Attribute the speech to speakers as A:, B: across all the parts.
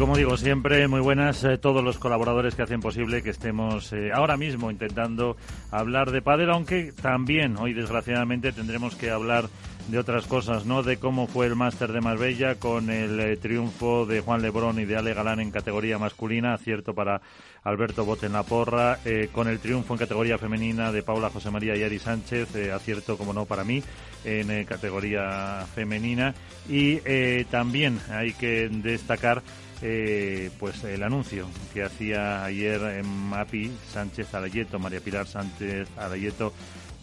A: Como digo siempre, muy buenas eh, todos los colaboradores que hacen posible que estemos eh, ahora mismo intentando hablar de pádel, aunque también hoy desgraciadamente tendremos que hablar de otras cosas, ¿no? De cómo fue el Máster de Marbella con el eh, triunfo de Juan Lebrón y de Ale Galán en categoría masculina, acierto para Alberto Bote en la porra, con el triunfo en categoría femenina de Paula José María y Ari Sánchez, acierto como no para mí en categoría femenina y también hay que destacar eh, pues el anuncio que hacía ayer en MAPI Sánchez Arayeto, María Pilar Sánchez Arayeto,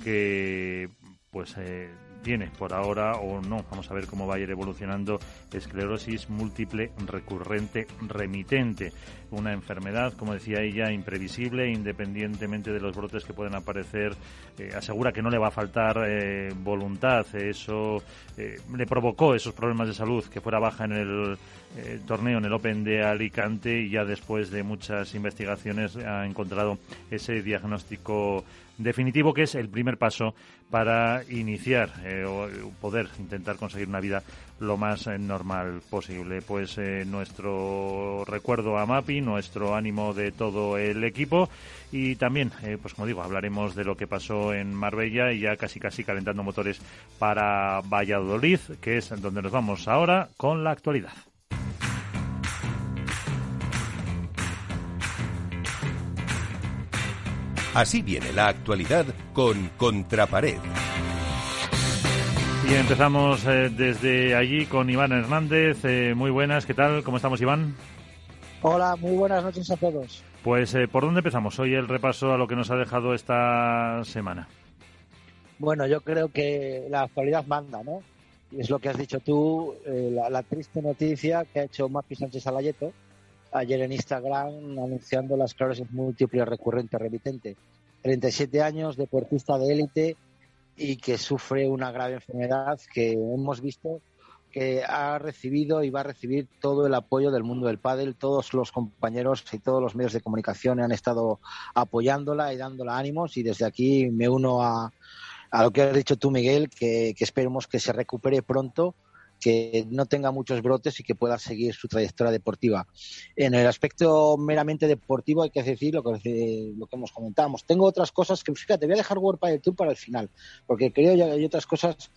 A: que pues eh, tiene por ahora o no, vamos a ver cómo va a ir evolucionando esclerosis múltiple recurrente remitente, una enfermedad, como decía ella, imprevisible, independientemente de los brotes que pueden aparecer, eh, asegura que no le va a faltar eh, voluntad, eso eh, le provocó esos problemas de salud, que fuera baja en el torneo, en el Open de Alicante, y ya después de muchas investigaciones ha encontrado ese diagnóstico definitivo que es el primer paso para iniciar eh, o poder intentar conseguir una vida lo más eh, normal posible. Pues eh, nuestro recuerdo a Mapi, nuestro ánimo de todo el equipo y también, pues como digo, hablaremos de lo que pasó en Marbella y ya casi casi calentando motores para Valladolid, que es donde nos vamos ahora con la actualidad.
B: Así viene la actualidad con Contrapared.
A: Y empezamos eh, desde allí con Iván Hernández. Eh, muy buenas, ¿qué tal? ¿Cómo estamos, Iván?
C: Hola, muy buenas noches a todos.
A: Pues, eh, ¿por dónde empezamos hoy el repaso a lo que nos ha dejado esta semana?
C: Bueno, yo creo que la actualidad manda, ¿no? Y es lo que has dicho tú, la, la, triste noticia que ha hecho Mapi Sánchez Alayeto, ayer en Instagram anunciando la esclerosis múltiple recurrente remitente. 37 años, deportista de élite y que sufre una grave enfermedad que hemos visto que ha recibido y va a recibir todo el apoyo del mundo del pádel. Todos los compañeros y todos los medios de comunicación han estado apoyándola y dándola ánimos y desde aquí me uno a, a lo que has dicho tú, Miguel, que, que esperemos que se recupere pronto que no tenga muchos brotes y que pueda seguir su trayectoria deportiva. En el aspecto meramente deportivo hay que decir lo que, hemos comentado. Tengo otras cosas que, fíjate, voy a dejar World Padel Tour para el final, porque creo que hay otras cosas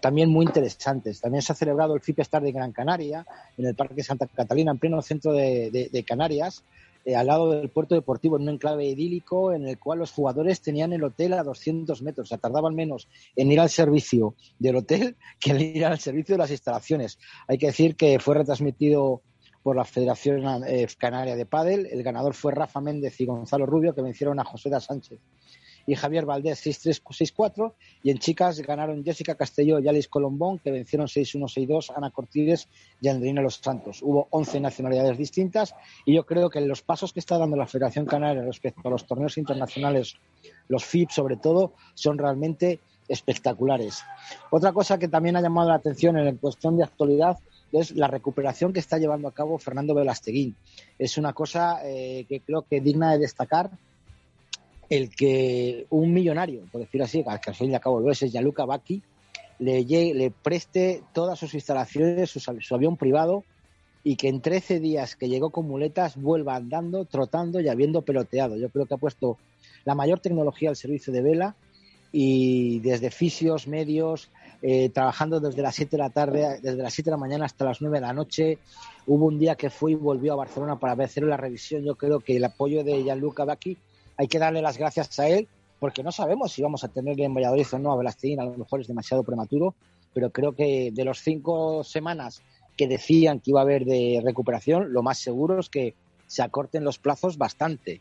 C: también muy interesantes. También se ha celebrado el FIP Star de Gran Canaria, en el Parque Santa Catalina, en pleno centro de Canarias, eh, al lado del puerto deportivo, en un enclave idílico en el cual los jugadores tenían el hotel a 200 metros. O sea, tardaban menos en ir al servicio del hotel que en ir al servicio de las instalaciones. Hay que decir que fue retransmitido por la Federación eh, Canaria de Padel. El ganador fue Rafa Méndez y Gonzalo Rubio, que vencieron a José da Sánchez y Javier Valdés 6-3-6-4. Y en chicas ganaron Jessica Castelló y Alice Colombón, que vencieron 6-1-6-2, Ana Cortiles y Andrina Los Santos. Hubo 11 nacionalidades distintas y yo creo que los pasos que está dando la Federación Canaria respecto a los torneos internacionales, los FIP sobre todo, son realmente espectaculares. Otra cosa que también ha llamado la atención en cuestión de actualidad es la recuperación que está llevando a cabo Fernando Velasteguín. Es una cosa eh, que creo que digna de destacar el que un millonario, por decirlo así, que al fin y al cabo lo es, es Yaluka Baki, le, preste todas sus instalaciones, su, avión privado y que en 13 días que llegó con muletas vuelva andando, trotando y habiendo peloteado. Yo creo que ha puesto la mayor tecnología al servicio de Vela y desde fisios, medios, eh, trabajando desde las 7 de la tarde, desde las 7 de la mañana hasta las 9 de la noche. Hubo un día que fue y volvió a Barcelona para hacer la revisión. Yo creo que el apoyo de Gianluca Bacchi hay que darle las gracias a él porque no sabemos si vamos a tener en Valladolid o no a Velastín, a lo mejor es demasiado prematuro, pero creo que de los cinco semanas que decían que iba a haber de recuperación, lo más seguro es que se acorten los plazos bastante.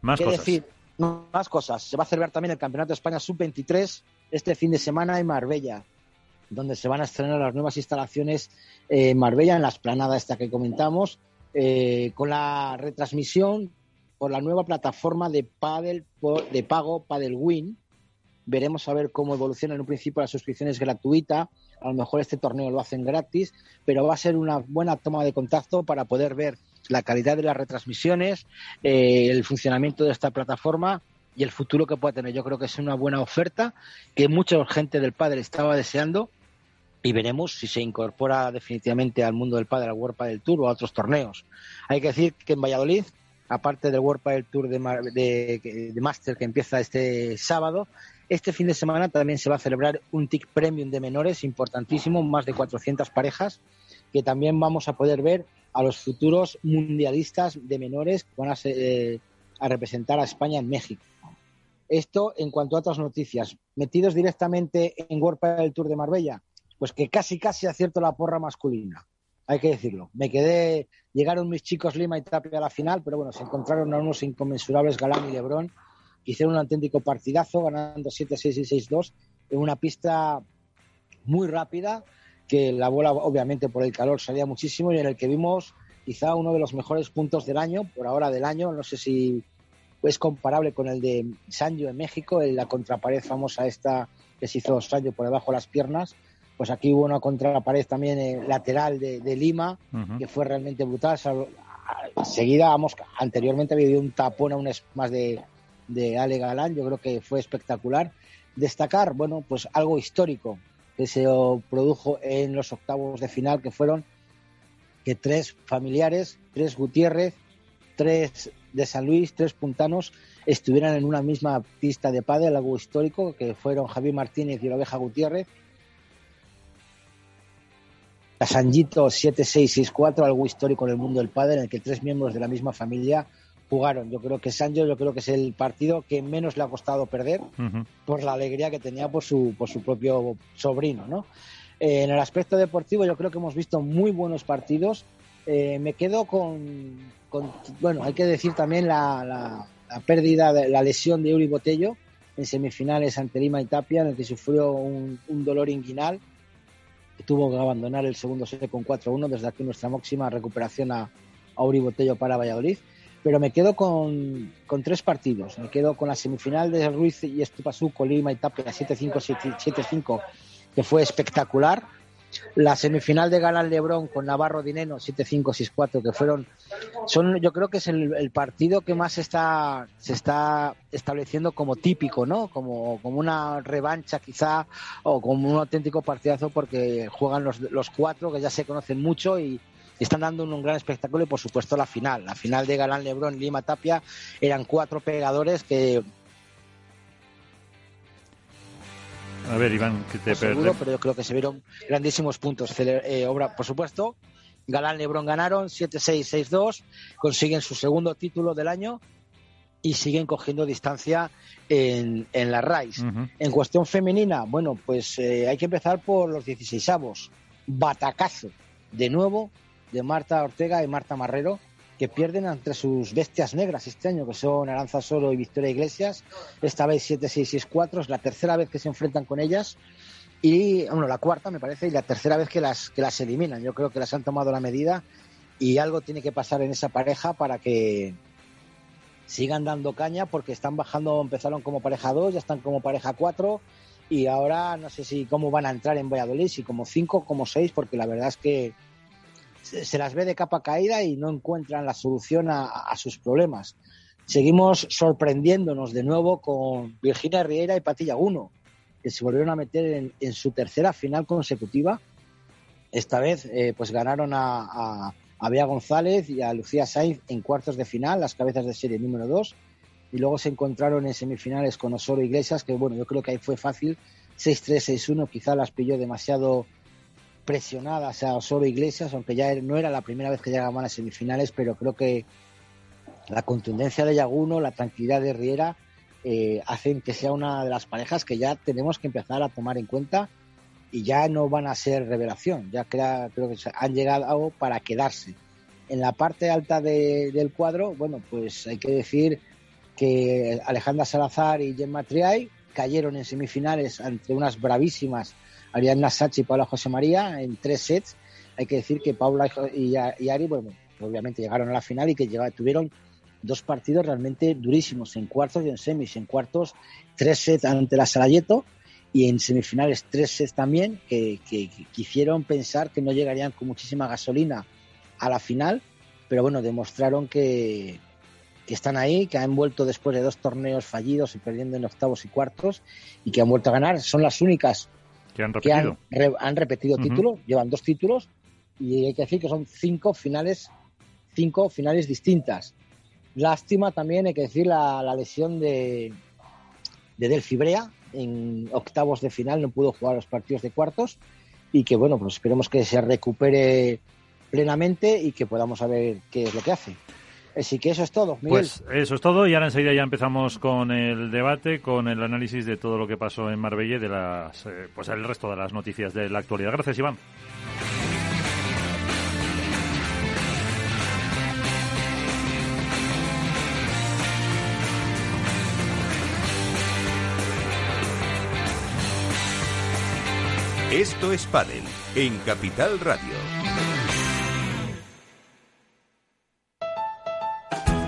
A: Más cosas.
C: decir, más cosas. Se va a celebrar también el Campeonato de España Sub-23 este fin de semana en Marbella, donde se van a estrenar las nuevas instalaciones en Marbella, en la esplanada esta que comentamos, eh, con la retransmisión por la nueva plataforma de, de pago Paddle Win, veremos a ver cómo evoluciona. En un principio la suscripción es gratuita, a lo mejor este torneo lo hacen gratis, pero va a ser una buena toma de contacto para poder ver la calidad de las retransmisiones, eh, el funcionamiento de esta plataforma y el futuro que pueda tener. Yo creo que es una buena oferta que mucha gente del padre estaba deseando y veremos si se incorpora definitivamente al mundo del padre, al World Padel Tour o a otros torneos. Hay que decir que en Valladolid, aparte del World Padel Tour de, Master que empieza este sábado, este fin de semana también se va a celebrar un TIC Premium de menores importantísimo, más de 400 parejas, que también vamos a poder ver a los futuros mundialistas de menores que van a, eh, representar a España en México. Esto en cuanto a otras noticias. Metidos directamente en World del Tour de Marbella, pues que casi casi acierto la porra masculina. Hay que decirlo. Me quedé, llegaron mis chicos Lima y Tapia a la final, pero bueno, se encontraron a unos inconmensurables Galán y Lebrón, hicieron un auténtico partidazo, ganando 7-6 y 6-2 en una pista muy rápida, que la bola obviamente por el calor salía muchísimo y en el que vimos quizá uno de los mejores puntos del año, por ahora del año, no sé si es comparable con el de Sanjo en México, en la contrapared famosa esta que se hizo Sanjo por debajo de las piernas, pues aquí hubo una contrapared también eh, lateral de, Lima, que fue realmente brutal. Seguida, vamos, anteriormente había habido un tapón a un más de, de Ale Galán, yo creo que fue espectacular. Destacar, bueno, pues algo histórico que se produjo en los octavos de final, que fueron que tres familiares, tres Gutiérrez, tres de San Luis, tres puntanos, estuvieran en una misma pista de pádel, algo histórico, que fueron Javier Martínez y la oveja Gutiérrez. A Sanjito 7664, algo histórico en el mundo del pádel, en el que tres miembros de la misma familia jugaron. Yo creo que Sancho, yo creo que es el partido que menos le ha costado perder por la alegría que tenía por su, por su propio sobrino, ¿no? Eh, en el aspecto deportivo yo creo que hemos visto muy buenos partidos. Eh, me quedo con, bueno, hay que decir también la, la, pérdida, de, la lesión de Uri Botello en semifinales ante Lima y Tapia, en el que sufrió un, dolor inguinal, tuvo que abandonar el segundo set con 4-1, desde aquí nuestra máxima recuperación a, a Uri Botello para Valladolid pero me quedo con, tres partidos. Me quedo con la semifinal de Ruiz y Estupasú, Colima y Tapia 7-5, 7-5, que fue espectacular. La semifinal de Galán Lebrón con Navarro Dineno 7-5, 6-4, que fueron, son, yo creo que es el, partido que más está, se está estableciendo como típico, ¿no? Como, como una revancha quizá, o como un auténtico partidazo porque juegan los, los cuatro que ya se conocen mucho y, están dando un, gran espectáculo y por supuesto la final. La final de Galán Lebrón Lima Tapia eran cuatro pegadores que
A: A ver, Iván, que te
C: seguro, pero yo creo que se vieron grandísimos puntos. Eh, obra, por supuesto, Galán Lebrón ganaron 7-6, 6-2, consiguen su segundo título del año y siguen cogiendo distancia en, en la RAIS. En cuestión femenina, bueno, pues eh, hay que empezar por los 16avos. Batacazo, de nuevo, de Marta Ortega y Marta Marrero, que pierden entre sus bestias negras este año, que son Aranza Solo y Victoria Iglesias. Esta vez 7-6-6-4, es la tercera vez que se enfrentan con ellas. Y, bueno, la cuarta me parece, y la tercera vez que las, que las eliminan. Yo creo que las han tomado la medida y algo tiene que pasar en esa pareja para que sigan dando caña, porque están bajando, empezaron como pareja 2, ya están como pareja 4 y ahora no sé si cómo van a entrar en Valladolid, si como 5, como 6, porque la verdad es que se las ve de capa caída y no encuentran la solución a, sus problemas. Seguimos sorprendiéndonos de nuevo con Virginia Riera y Patilla Uno, que se volvieron a meter en, su tercera final consecutiva. Esta vez eh, pues ganaron a, a, González y a Lucía Sainz en cuartos de final, las cabezas de serie número 2. Y luego se encontraron en semifinales con Osoro Iglesias, que bueno, yo creo que ahí fue fácil. 6-3, 6-1, quizá las pilló demasiado presionadas a Osoro Iglesias, aunque ya no era la primera vez que llegaban a las semifinales, pero creo que la contundencia de Yaguno, la tranquilidad de Riera, eh, hacen que sea una de las parejas que ya tenemos que empezar a tomar en cuenta y ya no van a ser revelación, ya creo, creo que han llegado para quedarse. En la parte alta del cuadro, bueno, pues hay que decir que Alejandra Salazar y Gemma Triay cayeron en semifinales ante unas bravísimas Ariadna Sachi y Paula José María en tres sets. Hay que decir que Paula y, Ari, bueno, obviamente llegaron a la final y que tuvieron dos partidos realmente durísimos en cuartos y en semis. En cuartos, tres sets ante la Sarajeto y en semifinales tres sets también, que, que, hicieron pensar que no llegarían con muchísima gasolina a la final, pero bueno, demostraron que, que están ahí, que han vuelto después de dos torneos fallidos y perdiendo en octavos y cuartos y que han vuelto a ganar. Son las únicas
A: que han repetido,
C: han, repetido títulos, llevan dos títulos y hay que decir que son cinco finales, cinco finales distintas. Lástima también, hay que decir, la, la lesión de, de Delphi Brea, en octavos de final, no pudo jugar los partidos de cuartos y que bueno, pues esperemos que se recupere plenamente y que podamos saber qué es lo que hace. Así que eso es todo, Miguel.
A: Pues eso es todo y ahora enseguida ya empezamos con el debate, con el análisis de todo lo que pasó en Marbella y de las, eh, pues el resto de las noticias de la actualidad. Gracias, Iván.
B: Esto es Padel en Capital Radio.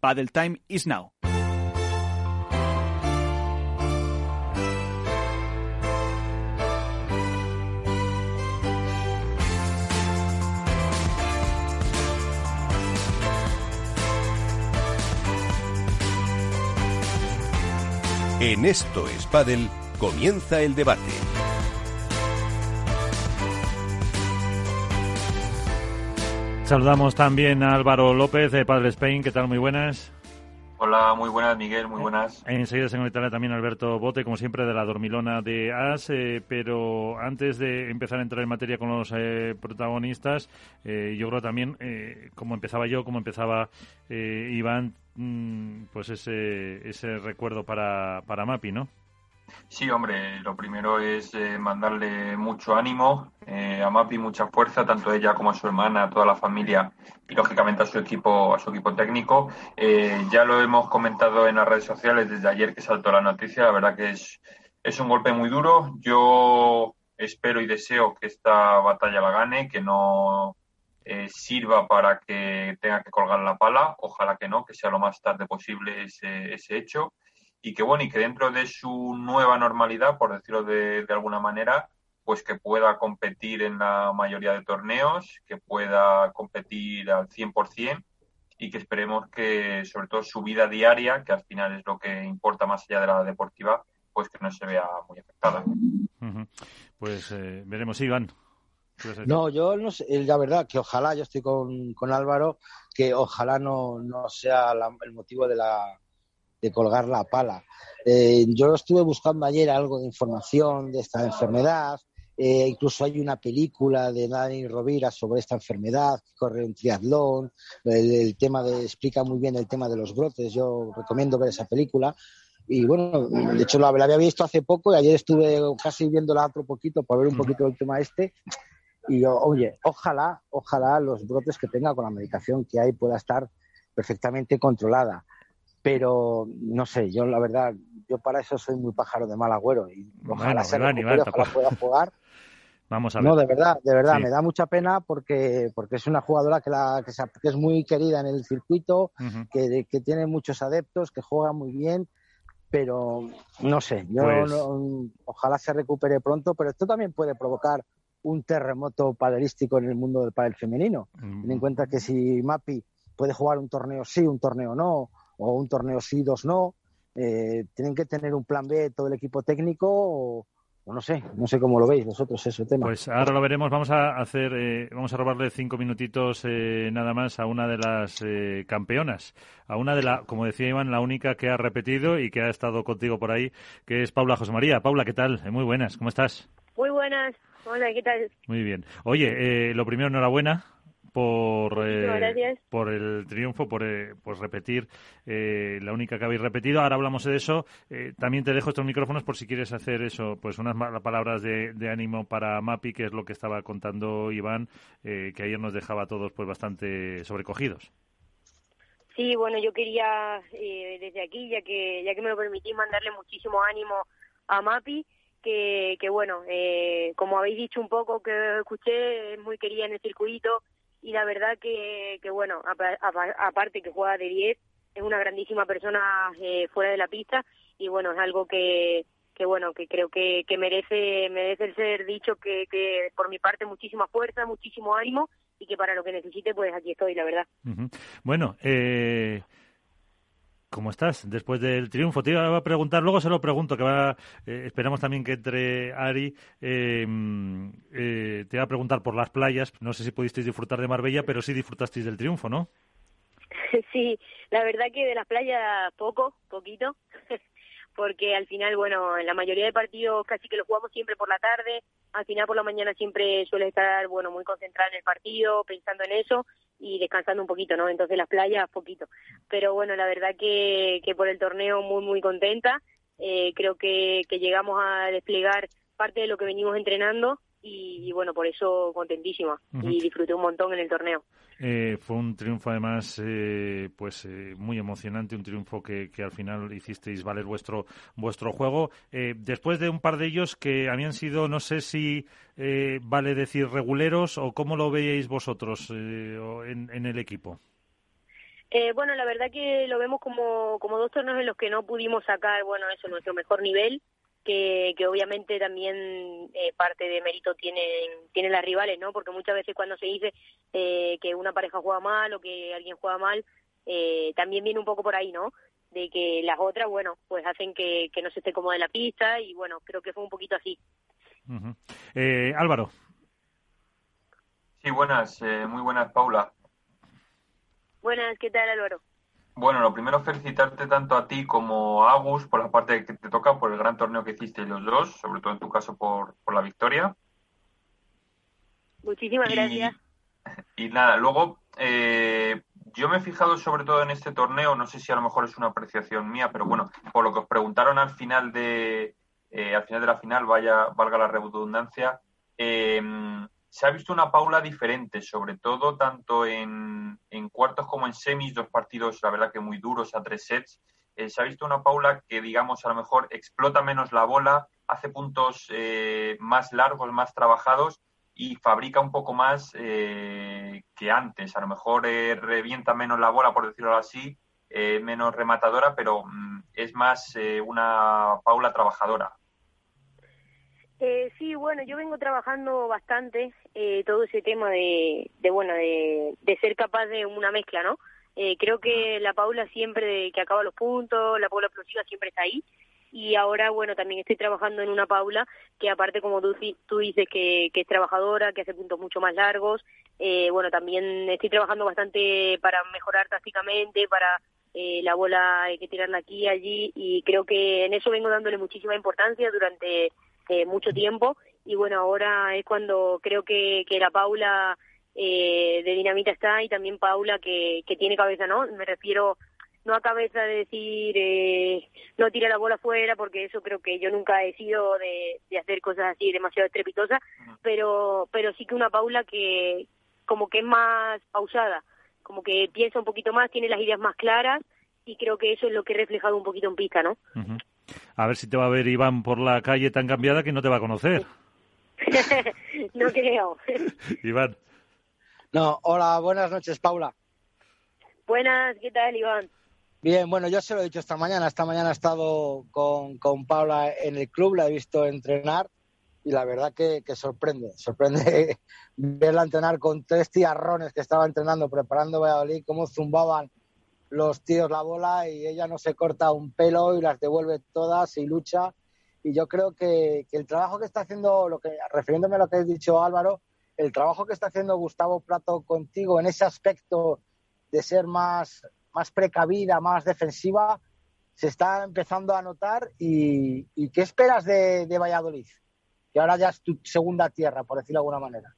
D: Paddle time is now.
B: En esto es Paddle, comienza el debate.
A: Saludamos también a Álvaro López de Padre Spain. ¿Qué tal? Muy buenas.
E: Hola, muy buenas, Miguel, muy buenas.
A: Enseguida se conectará también Alberto Bote, como siempre, de la Dormilona de AS. Eh, pero antes de empezar a entrar en materia con los eh, protagonistas, eh, yo creo también, como empezaba yo, como empezaba Iván, mm, pues ese, ese recuerdo para, para Mapi, ¿no?
E: Sí, hombre, lo primero es eh, mandarle mucho ánimo eh, a Mapi, mucha fuerza, tanto a ella como a su hermana, a toda la familia y lógicamente a su equipo, a su equipo técnico. Eh, ya lo hemos comentado en las redes sociales desde ayer que saltó la noticia. La verdad que es, es un golpe muy duro. Yo espero y deseo que esta batalla la gane, que no sirva para que tenga que colgar la pala. Ojalá que no, que sea lo más tarde posible ese, ese hecho y que bueno, y que dentro de su nueva normalidad, por decirlo de, alguna manera, pues que pueda competir en la mayoría de torneos, que pueda competir al 100% y que esperemos que sobre todo su vida diaria, que al final es lo que importa más allá de la deportiva, pues que no se vea muy afectada.
A: Pues eh, veremos, Iván.
C: No, yo no sé, la verdad que ojalá, yo estoy con, con Álvaro, que ojalá no, no sea el motivo de la, de colgar la pala. Eh, yo estuve buscando ayer algo de información de esta enfermedad. Eh, incluso hay una película de Dani Rovira sobre esta enfermedad, que corre un triatlón. El, tema de, explica muy bien el tema de los brotes. Yo recomiendo ver esa película. Y bueno, de hecho la, había visto hace poco y ayer estuve casi viéndola otro poquito para ver un poquito el tema este. Y oye, ojalá, ojalá los brotes que tenga con la medicación que hay pueda estar perfectamente controlada pero no sé, yo la verdad, yo para eso soy muy pájaro de mal agüero y ojalá se pueda jugar.
A: Vamos a ver.
C: No, de verdad, de verdad, me da mucha pena porque, porque es una jugadora que, la, que, es muy querida en el circuito, que, que, tiene muchos adeptos, que juega muy bien, pero no sé, yo pues ojalá se recupere pronto, pero esto también puede provocar un terremoto padelístico en el mundo del padel femenino. Ten en cuenta que si Mapi puede jugar un torneo sí, un torneo no, o un torneo sí, dos no. Eh, tienen que tener un plan B todo el equipo técnico o, no sé, no sé cómo lo veis vosotros ese tema.
A: Pues ahora lo veremos. Vamos a hacer, eh, vamos a robarle cinco minutitos eh, nada más a una de las campeonas, a una de la, como decía Iván, la única que ha repetido y que ha estado contigo por ahí, que es Paula José María. Paula, ¿qué tal? Muy buenas, ¿cómo estás?
F: Muy buenas. Hola, ¿qué tal?
A: Muy bien. Oye, lo primero, enhorabuena por, eh. Por el triunfo, por eh, pues repetir eh, la única que habéis repetido. Ahora hablamos de eso. Eh, también te dejo estos micrófonos por si quieres hacer eso, pues unas palabras de, ánimo para Mapi, que es lo que estaba contando Iván, que ayer nos dejaba a todos pues bastante sobrecogidos.
F: Sí, bueno, yo quería desde aquí, ya que ya que me lo permitís, mandarle muchísimo ánimo a Mapi que, que bueno, eh, como habéis dicho un poco que escuché, es muy querida en el circuito y la verdad que, que bueno, aparte que juega de 10, es una grandísima persona eh, fuera de la pista y bueno, es algo que, que bueno, que creo que, que merece, merece ser dicho que, que por mi parte muchísima fuerza, muchísimo ánimo y que para lo que necesite pues aquí estoy, la verdad.
A: Bueno, eh, ¿Cómo estás después del triunfo? Te iba a preguntar, luego se lo pregunto, que va, eh, esperamos también que entre Ari. Em, eh, te iba a preguntar por las playas. No sé si pudisteis disfrutar de Marbella, pero sí disfrutasteis del triunfo, ¿no?
F: Sí, la verdad que de las playas poco, poquito, porque al final, bueno, en la mayoría de partidos casi que lo jugamos siempre por la tarde, al final por la mañana siempre suele estar, bueno, muy concentrada en el partido, pensando en eso y descansando un poquito, ¿no? Entonces las playas, poquito. Pero bueno, la verdad que, que por el torneo muy, muy contenta. Eh, creo que, que llegamos a desplegar parte de lo que venimos entrenando y, bueno, por eso contentísima y disfruté un montón en el torneo.
A: Eh, fue un triunfo además eh, pues eh, muy emocionante, un triunfo que, que, al final hicisteis valer vuestro vuestro juego. después de un par de ellos que habían sido, no sé si vale decir reguleros o cómo lo veíais vosotros en, en el equipo.
F: bueno, la verdad que lo vemos como, como dos torneos en los que no pudimos sacar, bueno, eso, nuestro mejor nivel que, que obviamente también eh, parte de mérito tienen, tienen las rivales, ¿no? Porque muchas veces cuando se dice eh, que una pareja juega mal o que alguien juega mal, eh, también viene un poco por ahí, ¿no? De que las otras, bueno, pues hacen que, que no se esté cómoda en la pista y bueno, creo que fue un poquito así.
A: Álvaro.
E: Sí, buenas, muy buenas, Paula.
F: Buenas, ¿qué tal, Álvaro?
E: Bueno, lo primero felicitarte tanto a ti como a Agus por la parte que te toca, por el gran torneo que hiciste los dos, sobre todo en tu caso por, por la victoria.
F: Muchísimas gracias.
E: Y nada, luego eh, yo me he fijado sobre todo en este torneo, no sé si a lo mejor es una apreciación mía, pero bueno, por lo que os preguntaron al final de eh, al final de la final, vaya valga la redundancia, eh, se ha visto una Paula diferente, sobre todo tanto en, cuartos como en semis, dos partidos, la verdad que muy duros a tres sets. Eh, se ha visto una Paula que, digamos, a lo mejor explota menos la bola, hace puntos eh, más largos, más trabajados y fabrica un poco más eh, que antes. A lo mejor revienta menos la bola, por decirlo así, menos rematadora, pero mm, es más una Paula trabajadora.
F: Eh, sí, bueno, yo vengo trabajando bastante eh, todo ese tema de, de bueno, de, de, ser capaz de una mezcla, ¿no? Eh, creo que la Paula siempre que acaba los puntos, la Paula explosiva siempre está ahí. Y ahora, bueno, también estoy trabajando en una Paula que aparte, como tú, tú dices, que, que es trabajadora, que hace puntos mucho más largos. Eh, bueno, también estoy trabajando bastante para mejorar tácticamente, para eh, la bola hay que tirarla aquí y allí. Y creo que en eso vengo dándole muchísima importancia durante eh, mucho tiempo. Y bueno, ahora es cuando creo que, que la Paula eh, de Dinamita está y también Paula que, que tiene cabeza, ¿no? Me refiero no a cabeza de decir eh, no tira la bola afuera porque eso creo que yo nunca he sido de, de hacer cosas así demasiado estrepitosas pero pero sí que una Paula que como que es más pausada como que piensa un poquito más tiene las ideas más claras y creo que eso es lo que he reflejado un poquito en pista no
A: a ver si te va a ver Iván por la calle tan cambiada que no te va a conocer.
F: no creo.
A: Iván.
C: No, hola, buenas noches, Paula.
F: Buenas, ¿qué tal, Iván?
C: Bien, bueno, yo se lo he dicho esta mañana. Esta mañana he estado con, con Paula en el club, la he visto entrenar y la verdad que, que sorprende. Sorprende verla entrenar con tres tiarrones que estaba entrenando, preparando Valladolid, cómo zumbaban los tíos la bola y ella no se corta un pelo y las devuelve todas y lucha. Y yo creo que, el trabajo que está haciendo, lo que, refiriéndome a lo que has dicho Álvaro, el trabajo que está haciendo Gustavo Prato contigo en ese aspecto de ser más, más precavida, más defensiva, se está empezando a notar. ¿Y, qué esperas de, de Valladolid? Que ahora ya es tu segunda tierra, por decirlo de alguna manera.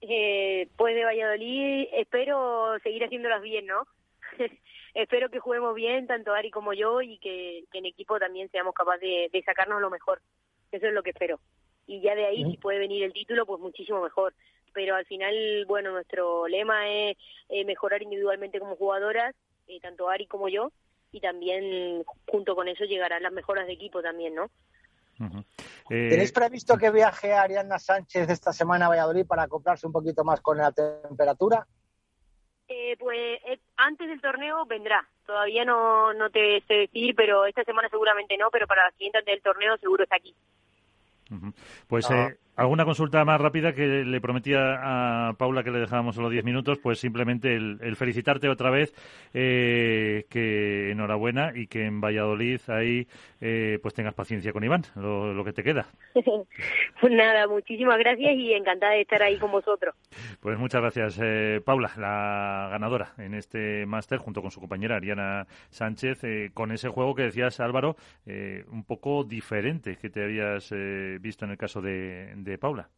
F: eh, pues de Valladolid espero seguir haciéndolas bien, ¿no? espero que juguemos bien, tanto Ari como yo, y que, en equipo también seamos capaces de, sacarnos lo mejor. Eso es lo que espero. Y ya de ahí, si puede venir el título, pues muchísimo mejor. Pero al final, bueno, nuestro lema es eh, mejorar individualmente como jugadoras, eh, tanto Ari como yo, y también junto con eso llegarán las mejoras de equipo también, ¿no?
C: Eh, ¿Tenéis previsto que viaje Ariana Sánchez esta semana a Valladolid para acoplarse un poquito más con la temperatura?
F: Eh, pues eh, antes del torneo vendrá. Todavía no, no te sé decir, pero esta semana seguramente no, pero para la siguiente antes del torneo seguro está aquí.
A: Pues ah. eh, alguna consulta más rápida que le prometía a Paula que le dejábamos solo 10 minutos, pues simplemente el, felicitarte otra vez, eh, que enhorabuena y que en Valladolid ahí eh, pues tengas paciencia con Iván, lo, que te queda.
F: pues nada, muchísimas gracias y encantada de estar ahí con vosotros.
A: Pues muchas gracias, Paula, la ganadora en este máster junto con su compañera Ariana Sánchez, con ese juego que decías Álvaro, un poco diferente que te habías visto en el caso de, de Paula.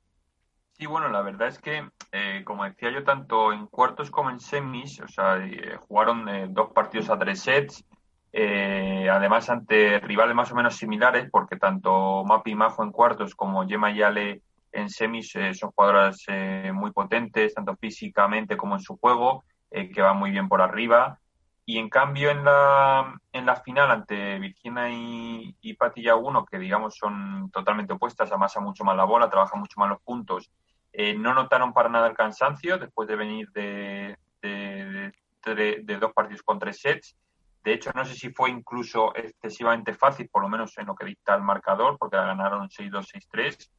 E: Sí, bueno, la verdad es que, eh, como decía yo, tanto en cuartos como en semis, o sea, eh, jugaron eh, dos partidos a tres sets, además ante rivales más o menos similares, porque tanto Mapi Majo en cuartos como Gemma Yale en semis son jugadoras muy potentes, tanto físicamente como en su juego, que van muy bien por arriba. Y en cambio en la, en la final ante Virginia y, Patilla 1, que digamos son totalmente opuestas, amasa mucho más la bola, trabaja mucho más los puntos, eh, no notaron para nada el cansancio después de venir de, de, dos partidos con tres sets. De hecho, no sé si fue incluso excesivamente fácil, por lo menos en lo que dicta el marcador, porque la ganaron 6-2, 6-3.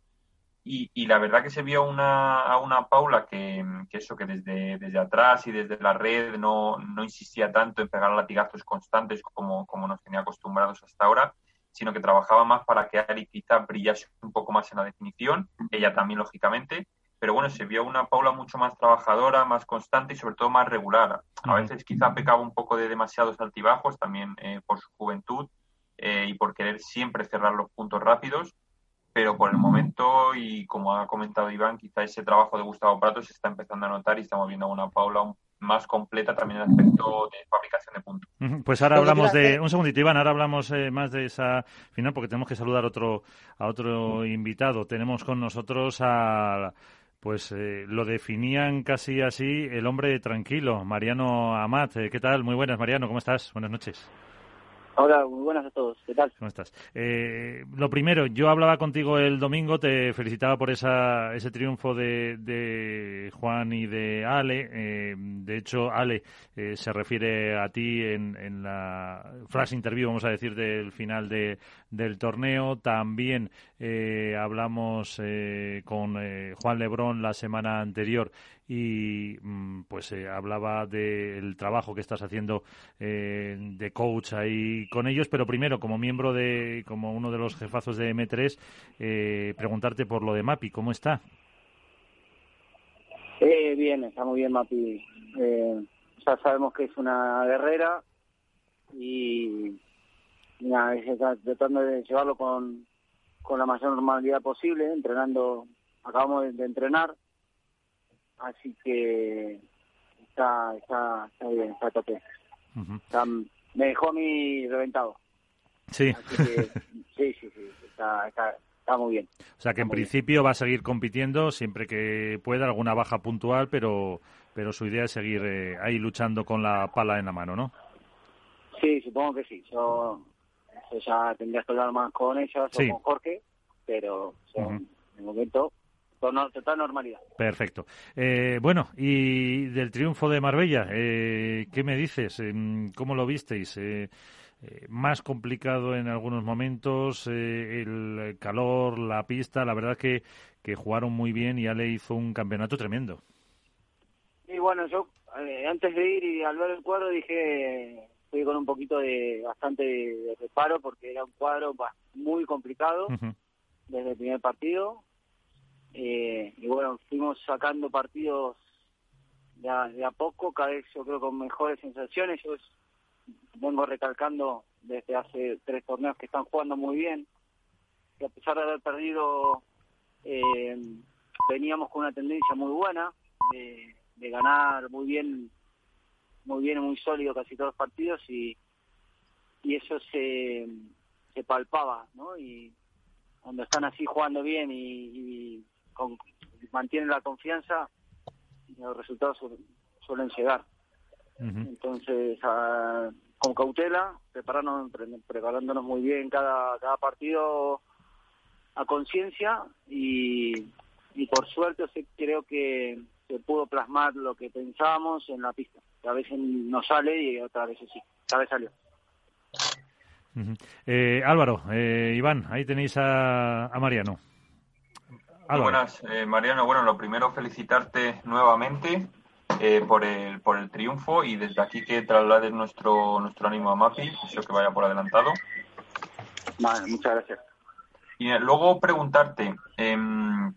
E: Y, la verdad que se vio una, a una Paula que, eso, que desde, desde atrás y desde la red no, no insistía tanto en pegar latigazos constantes como, como nos tenía acostumbrados hasta ahora, sino que trabajaba más para que Ari quizá brillase un poco más en la definición, ella también lógicamente, pero bueno, se vio una Paula mucho más trabajadora, más constante y sobre todo más regular. A veces quizá pecaba un poco de demasiados altibajos, también eh, por su juventud eh, y por querer siempre cerrar los puntos rápidos, pero por el momento, y como ha comentado Iván, quizá ese trabajo de Gustavo Prato se está empezando a notar y estamos viendo una Paula más completa también en el aspecto de fabricación de puntos.
A: Pues ahora hablamos de un segundito Iván, ahora hablamos eh, más de esa final porque tenemos que saludar otro a otro invitado. Tenemos con nosotros a pues eh, lo definían casi así el hombre tranquilo, Mariano Amat. Eh, ¿Qué tal? Muy buenas, Mariano, ¿cómo estás? Buenas noches.
G: Hola, muy buenas a todos. ¿Qué tal?
A: ¿Cómo estás? Eh, lo primero, yo hablaba contigo el domingo, te felicitaba por esa, ese triunfo de, de Juan y de Ale. Eh, de hecho, Ale eh, se refiere a ti en, en la flash interview, vamos a decir, del final de, del torneo. También hablamos con Juan Lebrón la semana anterior y mm, pues eh, hablaba del trabajo que estás haciendo eh, de coach ahí con ellos, pero primero como miembro de, como uno de los jefazos de M3, eh, preguntarte por lo de Mapi, ¿cómo está?
G: bien, está muy bien Mapi. ya sabemos que es una guerrera y, nada, está tratando de llevarlo con, con la mayor normalidad posible, entrenando, acabamos de entrenar así que está, está, está bien, está tope. me dejó a mí reventado.
A: Sí.
G: sí, sí, sí, está, está, está, muy bien.
A: O sea que en principio va a seguir compitiendo siempre que pueda, alguna baja puntual, pero, pero su idea es seguir eh, ahí luchando con la pala en la mano, ¿no?
G: Sí, supongo que sí. Yo, ya tendría que hablar más con ella o con Jorge, pero en el momento total normalidad.
A: Perfecto. Eh, bueno, y del triunfo de Marbella, eh, ¿qué me dices? Em, ¿Cómo lo visteis? Eh, más complicado en algunos momentos, el calor, la pista, la verdad que, que jugaron muy bien y Ale hizo un campeonato tremendo.
G: Y bueno, yo antes de ir y al ver el cuadro dije, fui con un poquito de bastante de reparo porque era un cuadro muy complicado desde el primer partido eh, y bueno, fuimos sacando partidos de a, poco, cada vez yo creo con mejores sensaciones. Yo vengo recalcando desde hace tres torneos que están jugando muy bien. Y a pesar de haber perdido eh, veníamos con una tendencia muy buena de, de ganar muy bien, muy bien, muy sólido casi todos los partidos y, y eso se, se palpaba, ¿no? Y cuando están así jugando bien y, con, mantienen la confianza, los resultados suelen llegar. Entonces, con cautela, prepararnos, preparándonos muy bien cada, cada partido a conciencia y, y por suerte creo que se pudo plasmar lo que pensábamos en la pista. a veces no sale y otras veces sí. Esta vez salió.
A: Eh, Álvaro, eh, Iván, ahí tenéis a, Mariano.
E: Buenas, eh, Mariano. Bueno, lo primero felicitarte nuevamente por el por el triunfo y desde aquí que traslades nuestro nuestro ánimo a Mapi, deseo que vaya por adelantado.
G: Vale, muchas gracias.
E: Y luego preguntarte, em,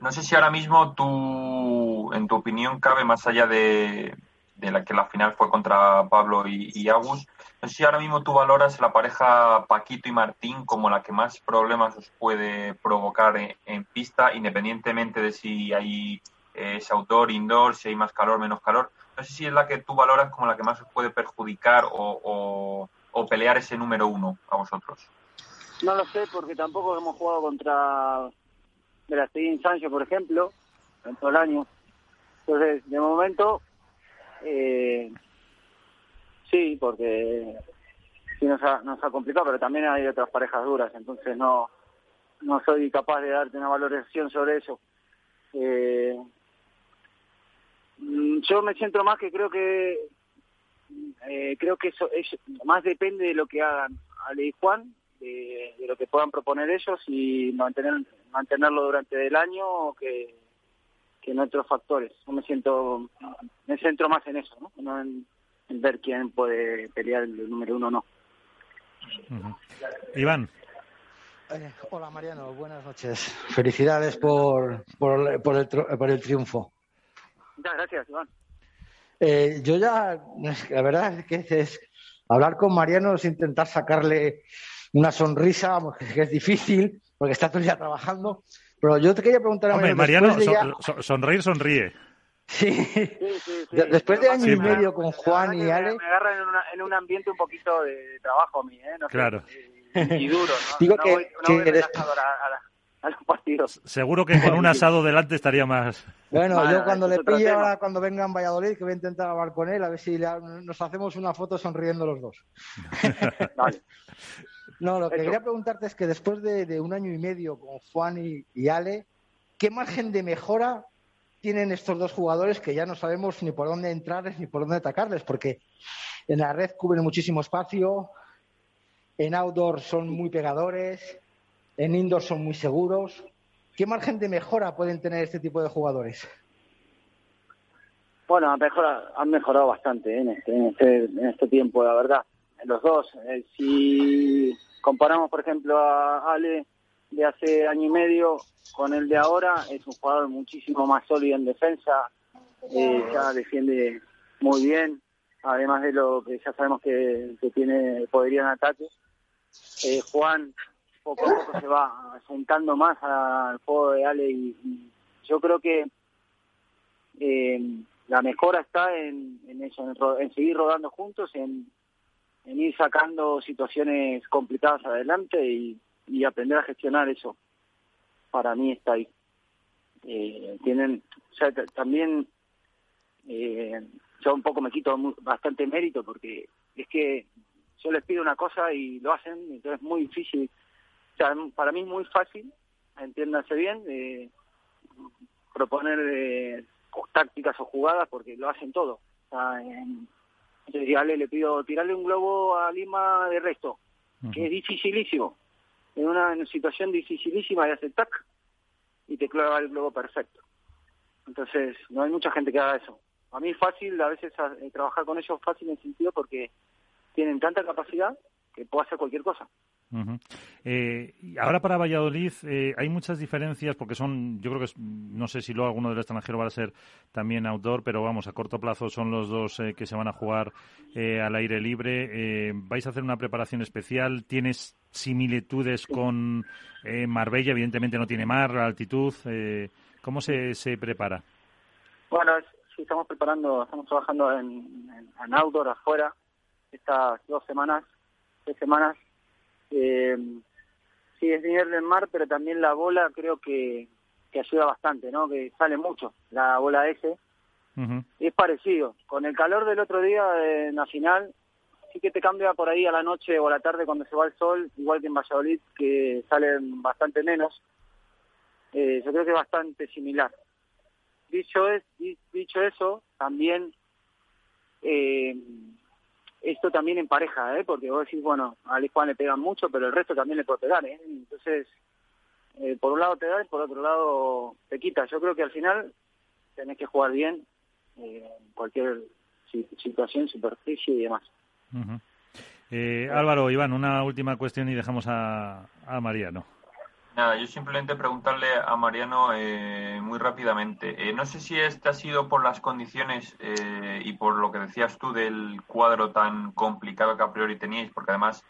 E: no sé si ahora mismo tú, en tu opinión, cabe más allá de, de la que la final fue contra Pablo y, Agus. No sé si ahora mismo tú valoras la pareja Paquito y Martín como la que más problemas os puede provocar en, pista, independientemente de si hay eh, ese outdoor, indoor, si hay más calor, menos calor. No sé si es la que tú valoras como la que más os puede perjudicar o, pelear ese número uno a vosotros.
G: No lo sé, porque tampoco hemos jugado contra Verastegui Sánchez, por ejemplo, en todo el año. Entonces, de momento, eh, sí, porque sí nos ha, nos ha complicado, pero también hay otras parejas duras, entonces no, no soy capaz de darte una valoración sobre eso. Eh, mm, yo me siento más que creo que eh, creo que eso es, más depende de lo que hagan Ale y Juan, de, de, lo que puedan proponer ellos y mantener mantenerlo durante el año que que en otros factores. Yo me siento, me centro más en eso, ¿no? en, ver quién puede pelear el número uno o no.
A: Iván.
C: Eh, hola Mariano, buenas noches. Felicidades por, por, por, el, por el triunfo.
G: Muchas gracias, Iván.
C: Eh, yo ya, la verdad es que es, hablar con Mariano es intentar sacarle una sonrisa, que es difícil, porque está todo el día trabajando, pero yo te quería preguntar a
A: Mariano, sonreír sonríe.
C: Sí. Después de año y medio con Juan y Ale.
G: Me agarra en, un ambiente un poquito de, trabajo a mí, ¿eh?
A: claro.
G: y, duro, ¿no? Digo que, a, los partidos.
A: Seguro que con un asado delante estaría más.
C: Bueno, yo cuando le pille ahora, cuando venga en Valladolid, que voy a intentar hablar con él, a ver si nos hacemos una foto sonriendo los dos. vale. No, lo que quería preguntarte es que después de, un año y medio con Juan y, Ale, ¿qué margen de mejora tienen estos dos jugadores que ya no sabemos ni por dónde entrarles ni por dónde atacarles? Porque en la red cubren muchísimo espacio, en outdoor son muy pegadores, en indoor son muy seguros. ¿Qué margen de mejora pueden tener este tipo de jugadores?
G: Bueno, han mejorado, han mejorado bastante en, este, en, este, en este tiempo, la verdad los dos. Eh, si comparamos, por ejemplo, a Ale de hace año y medio con el de ahora, es un jugador muchísimo más sólido en defensa, eh, ya defiende muy bien, además de lo que ya sabemos que, tiene poderío en ataque. Eh, Juan poco a poco se va sentando más al juego de Ale y, yo creo que la mejora está en, eso, en, en, seguir rodando juntos, en, en ir sacando situaciones complicadas adelante y, aprender a gestionar eso. Para mí está ahí. Eh, tienen, o sea, también eh, yo un poco me quito bastante mérito porque es que yo les pido una cosa y lo hacen, entonces es muy difícil. O sea, para mí es muy fácil, entiéndase bien, eh, proponer eh, tácticas o jugadas porque lo hacen todo. En, entonces le pido tirarle un globo a Lima de resto, que es dificilísimo. En una, situación dificilísima de hacer tac y te clava el globo perfecto. Entonces, no hay mucha gente que haga eso. A mí es fácil, a veces eh, trabajar con ellos fácil en el sentido porque tienen tanta capacidad que puedo hacer cualquier cosa.
A: Eh, ahora para Valladolid eh, hay muchas diferencias porque son, yo creo que no sé si luego alguno del extranjero va a ser también outdoor, pero vamos, a corto plazo son los dos eh, que se van a jugar al aire libre. ¿Vais a hacer una preparación especial? ¿Tienes similitudes con Marbella? Evidentemente no tiene mar, altitud. ¿Cómo se, se prepara?
G: Bueno, sí, estamos preparando, estamos trabajando en, en, outdoor afuera estas dos semanas, tres semanas. Eh, sí, es nivel del mar, pero también la bola creo que, que ayuda bastante, ¿no? Que sale mucho la bola S. Es parecido. Con el calor del otro día de Nacional, sí que te cambia por ahí a la noche o a la tarde cuando se va el sol, igual que en Valladolid, que salen bastante menos. Eh, yo creo que es bastante similar. Dicho, es, dicho eso, también eh, esto también en pareja, ¿eh? porque vos decís, bueno, a Juan le pegan mucho, pero el resto también le puede pegar. ¿eh? Entonces, eh, por un lado te da y por otro lado te quita. Yo creo que al final tenés que jugar bien eh, cualquier situación, superficie y demás.
A: eh, Álvaro, Iván, una última cuestión y dejamos a, a Mariano.
E: Nada, yo simplemente preguntarle a Mariano eh, muy rápidamente. Eh, no sé si este ha sido por las condiciones eh, y por lo que decías tú del cuadro tan complicado que a priori teníais, porque además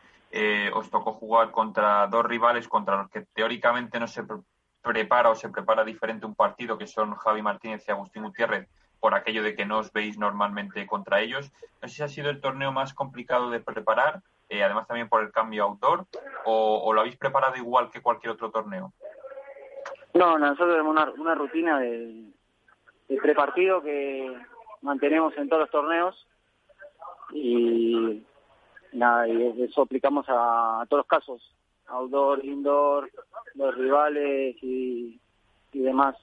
E: os tocó jugar contra dos rivales contra los que teóricamente no se prepara o se prepara diferente un partido, que son Javi Martínez y Agustín Gutiérrez, por aquello de que no os veis normalmente contra ellos. No sé si ha sido el torneo más complicado de preparar eh, además también por el cambio autor, o, lo habéis preparado igual que cualquier otro torneo?
G: No, nosotros tenemos una, una rutina de, de prepartido que mantenemos en todos los torneos y nada, y eso aplicamos a, todos los casos, outdoor, indoor, los rivales y, y demás.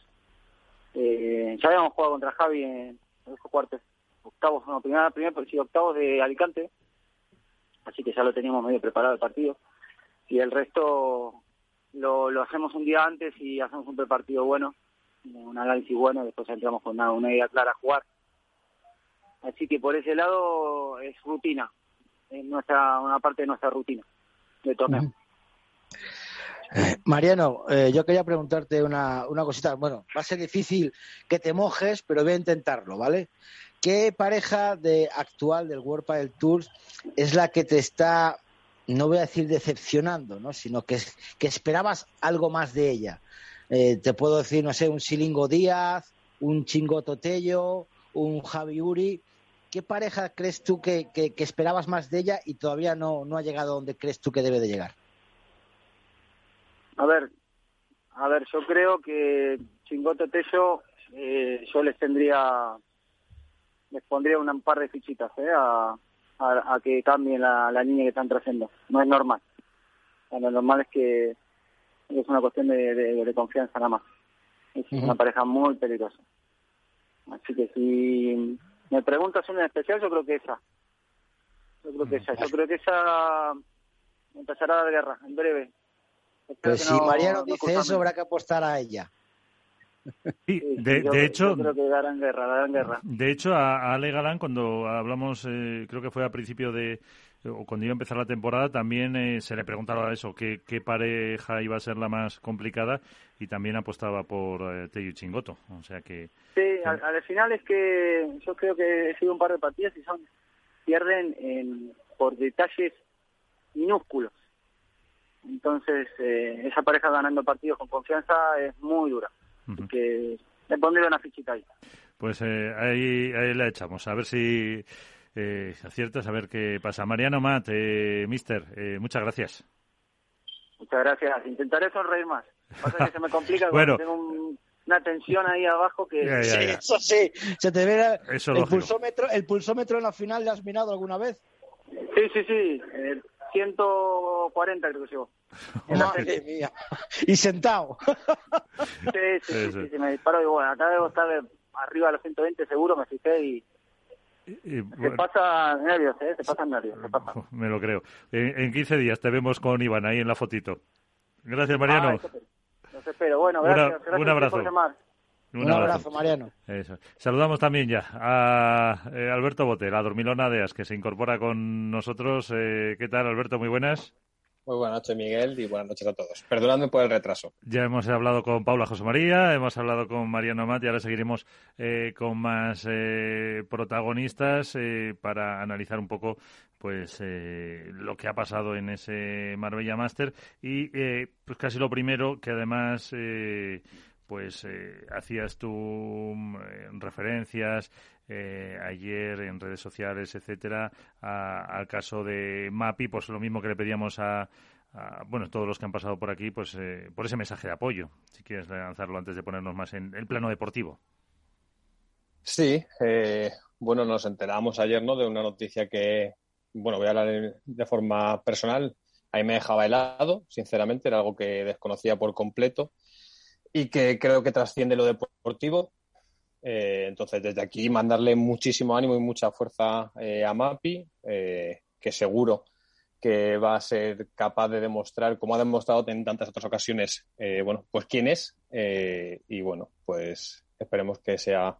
G: Eh, ya habíamos jugado contra Javi en los cuartos, octavos, no, primera, primera, sí, octavos de Alicante así que ya lo teníamos medio preparado el partido. Y el resto lo, lo hacemos un día antes y hacemos un prepartido bueno, un análisis bueno, después entramos con una, idea clara a jugar. Así que por ese lado es rutina, es nuestra, una parte de nuestra rutina de torneo.
C: Eh, Mariano, eh, yo quería preguntarte una, una cosita. Bueno, va a ser difícil que te mojes, pero voy a intentarlo, ¿vale? ¿Qué pareja de actual del World del Tour es la que te está, no voy a decir decepcionando, ¿no? sino que, que esperabas algo más de ella? Eh, te puedo decir, no sé, un Silingo Díaz, un Chingoto Tello, un Javi Uri. ¿Qué pareja crees tú que, que, esperabas más de ella y todavía no, no ha llegado donde crees tú que debe de llegar?
G: A ver, a ver, yo creo que Chingoto Tello eh, yo les tendría les pondría un par de fichitas ¿eh? a, a, que cambien la, la línea que están trayendo. No es normal. lo normal es que es una cuestión de, de, confianza nada más. Es una pareja muy peligrosa. Así que si me preguntas una en especial, yo creo que esa. Yo creo que esa. Yo creo que esa empezará a dar guerra en breve.
C: pues si Mariano dice eso, habrá que apostar a ella.
A: Sí, de, hecho,
G: creo que darán guerra, darán guerra.
A: De hecho, a, Ale Galán, cuando hablamos, eh, creo que fue a principio de, o cuando iba a empezar la temporada, también eh, se le preguntaba eso, qué, qué pareja iba a ser la más complicada, y también apostaba por eh, Teyu Chingoto. O sea que.
G: Sí, al, final es que yo creo que he sido un par de partidas y son pierden en, por detalles minúsculos. Entonces, esa pareja ganando partidos con confianza es muy dura que le pondré una fichita ahí.
A: Pues eh, ahí, ahí la echamos, a ver si eh, aciertas, a ver qué pasa. Mariano Mat, eh, mister, eh, muchas gracias.
G: Muchas gracias. Intentaré sonreír más. Pasa que se me complica bueno. tengo una tensión ahí abajo que...
C: eso sí, se te ve el, pulsómetro, el pulsómetro en la final, ¿le has mirado alguna vez?
G: Sí, sí, sí. 140 creo que llegó.
C: Madre mía. Y sentado.
G: Sí, sí, sí, sí, me disparo y bueno, acá debo estar arriba de los 120 seguro, me fijé y... se pasa nervios, ¿eh? Se pasan nervios, se pasa.
A: Me lo creo. En, 15 días te vemos con Iván ahí en la fotito. Gracias, Mariano.
G: Ah, espero. Bueno, gracias.
A: un abrazo.
C: Un, abrazo, Mariano.
A: Saludamos también ya a eh, Alberto Bote, la dormilona de As, que se incorpora con nosotros. Eh, ¿Qué tal, Alberto? Muy buenas.
H: Muy buenas noches, Miguel, y buenas noches a todos. Perdonadme por el retraso.
A: Ya hemos hablado con Paula José María, hemos hablado con Mariano Mat y ahora seguiremos eh, con más protagonistas para analizar un poco pues lo que ha pasado en ese Marbella Master y pues casi lo primero que además pues hacías tú mm, referencias ayer en redes sociales, etcétera, al caso de Mapi, pues lo mismo que le pedíamos a, bueno, todos los que han pasado por aquí, pues por ese mensaje de apoyo, si quieres lanzarlo antes de ponernos más en el plano deportivo.
H: Sí, eh, bueno, nos enteramos ayer ¿no? de una noticia que, bueno, voy a hablar de forma personal. Ahí me dejaba helado, sinceramente, era algo que desconocía por completo y que creo que trasciende lo deportivo. Eh, entonces, desde aquí, mandarle muchísimo ánimo y mucha fuerza eh, a Mapi, que seguro que va a ser capaz de demostrar, como ha demostrado en tantas otras ocasiones, bueno, pues quién es. y bueno, pues Esperemos que sea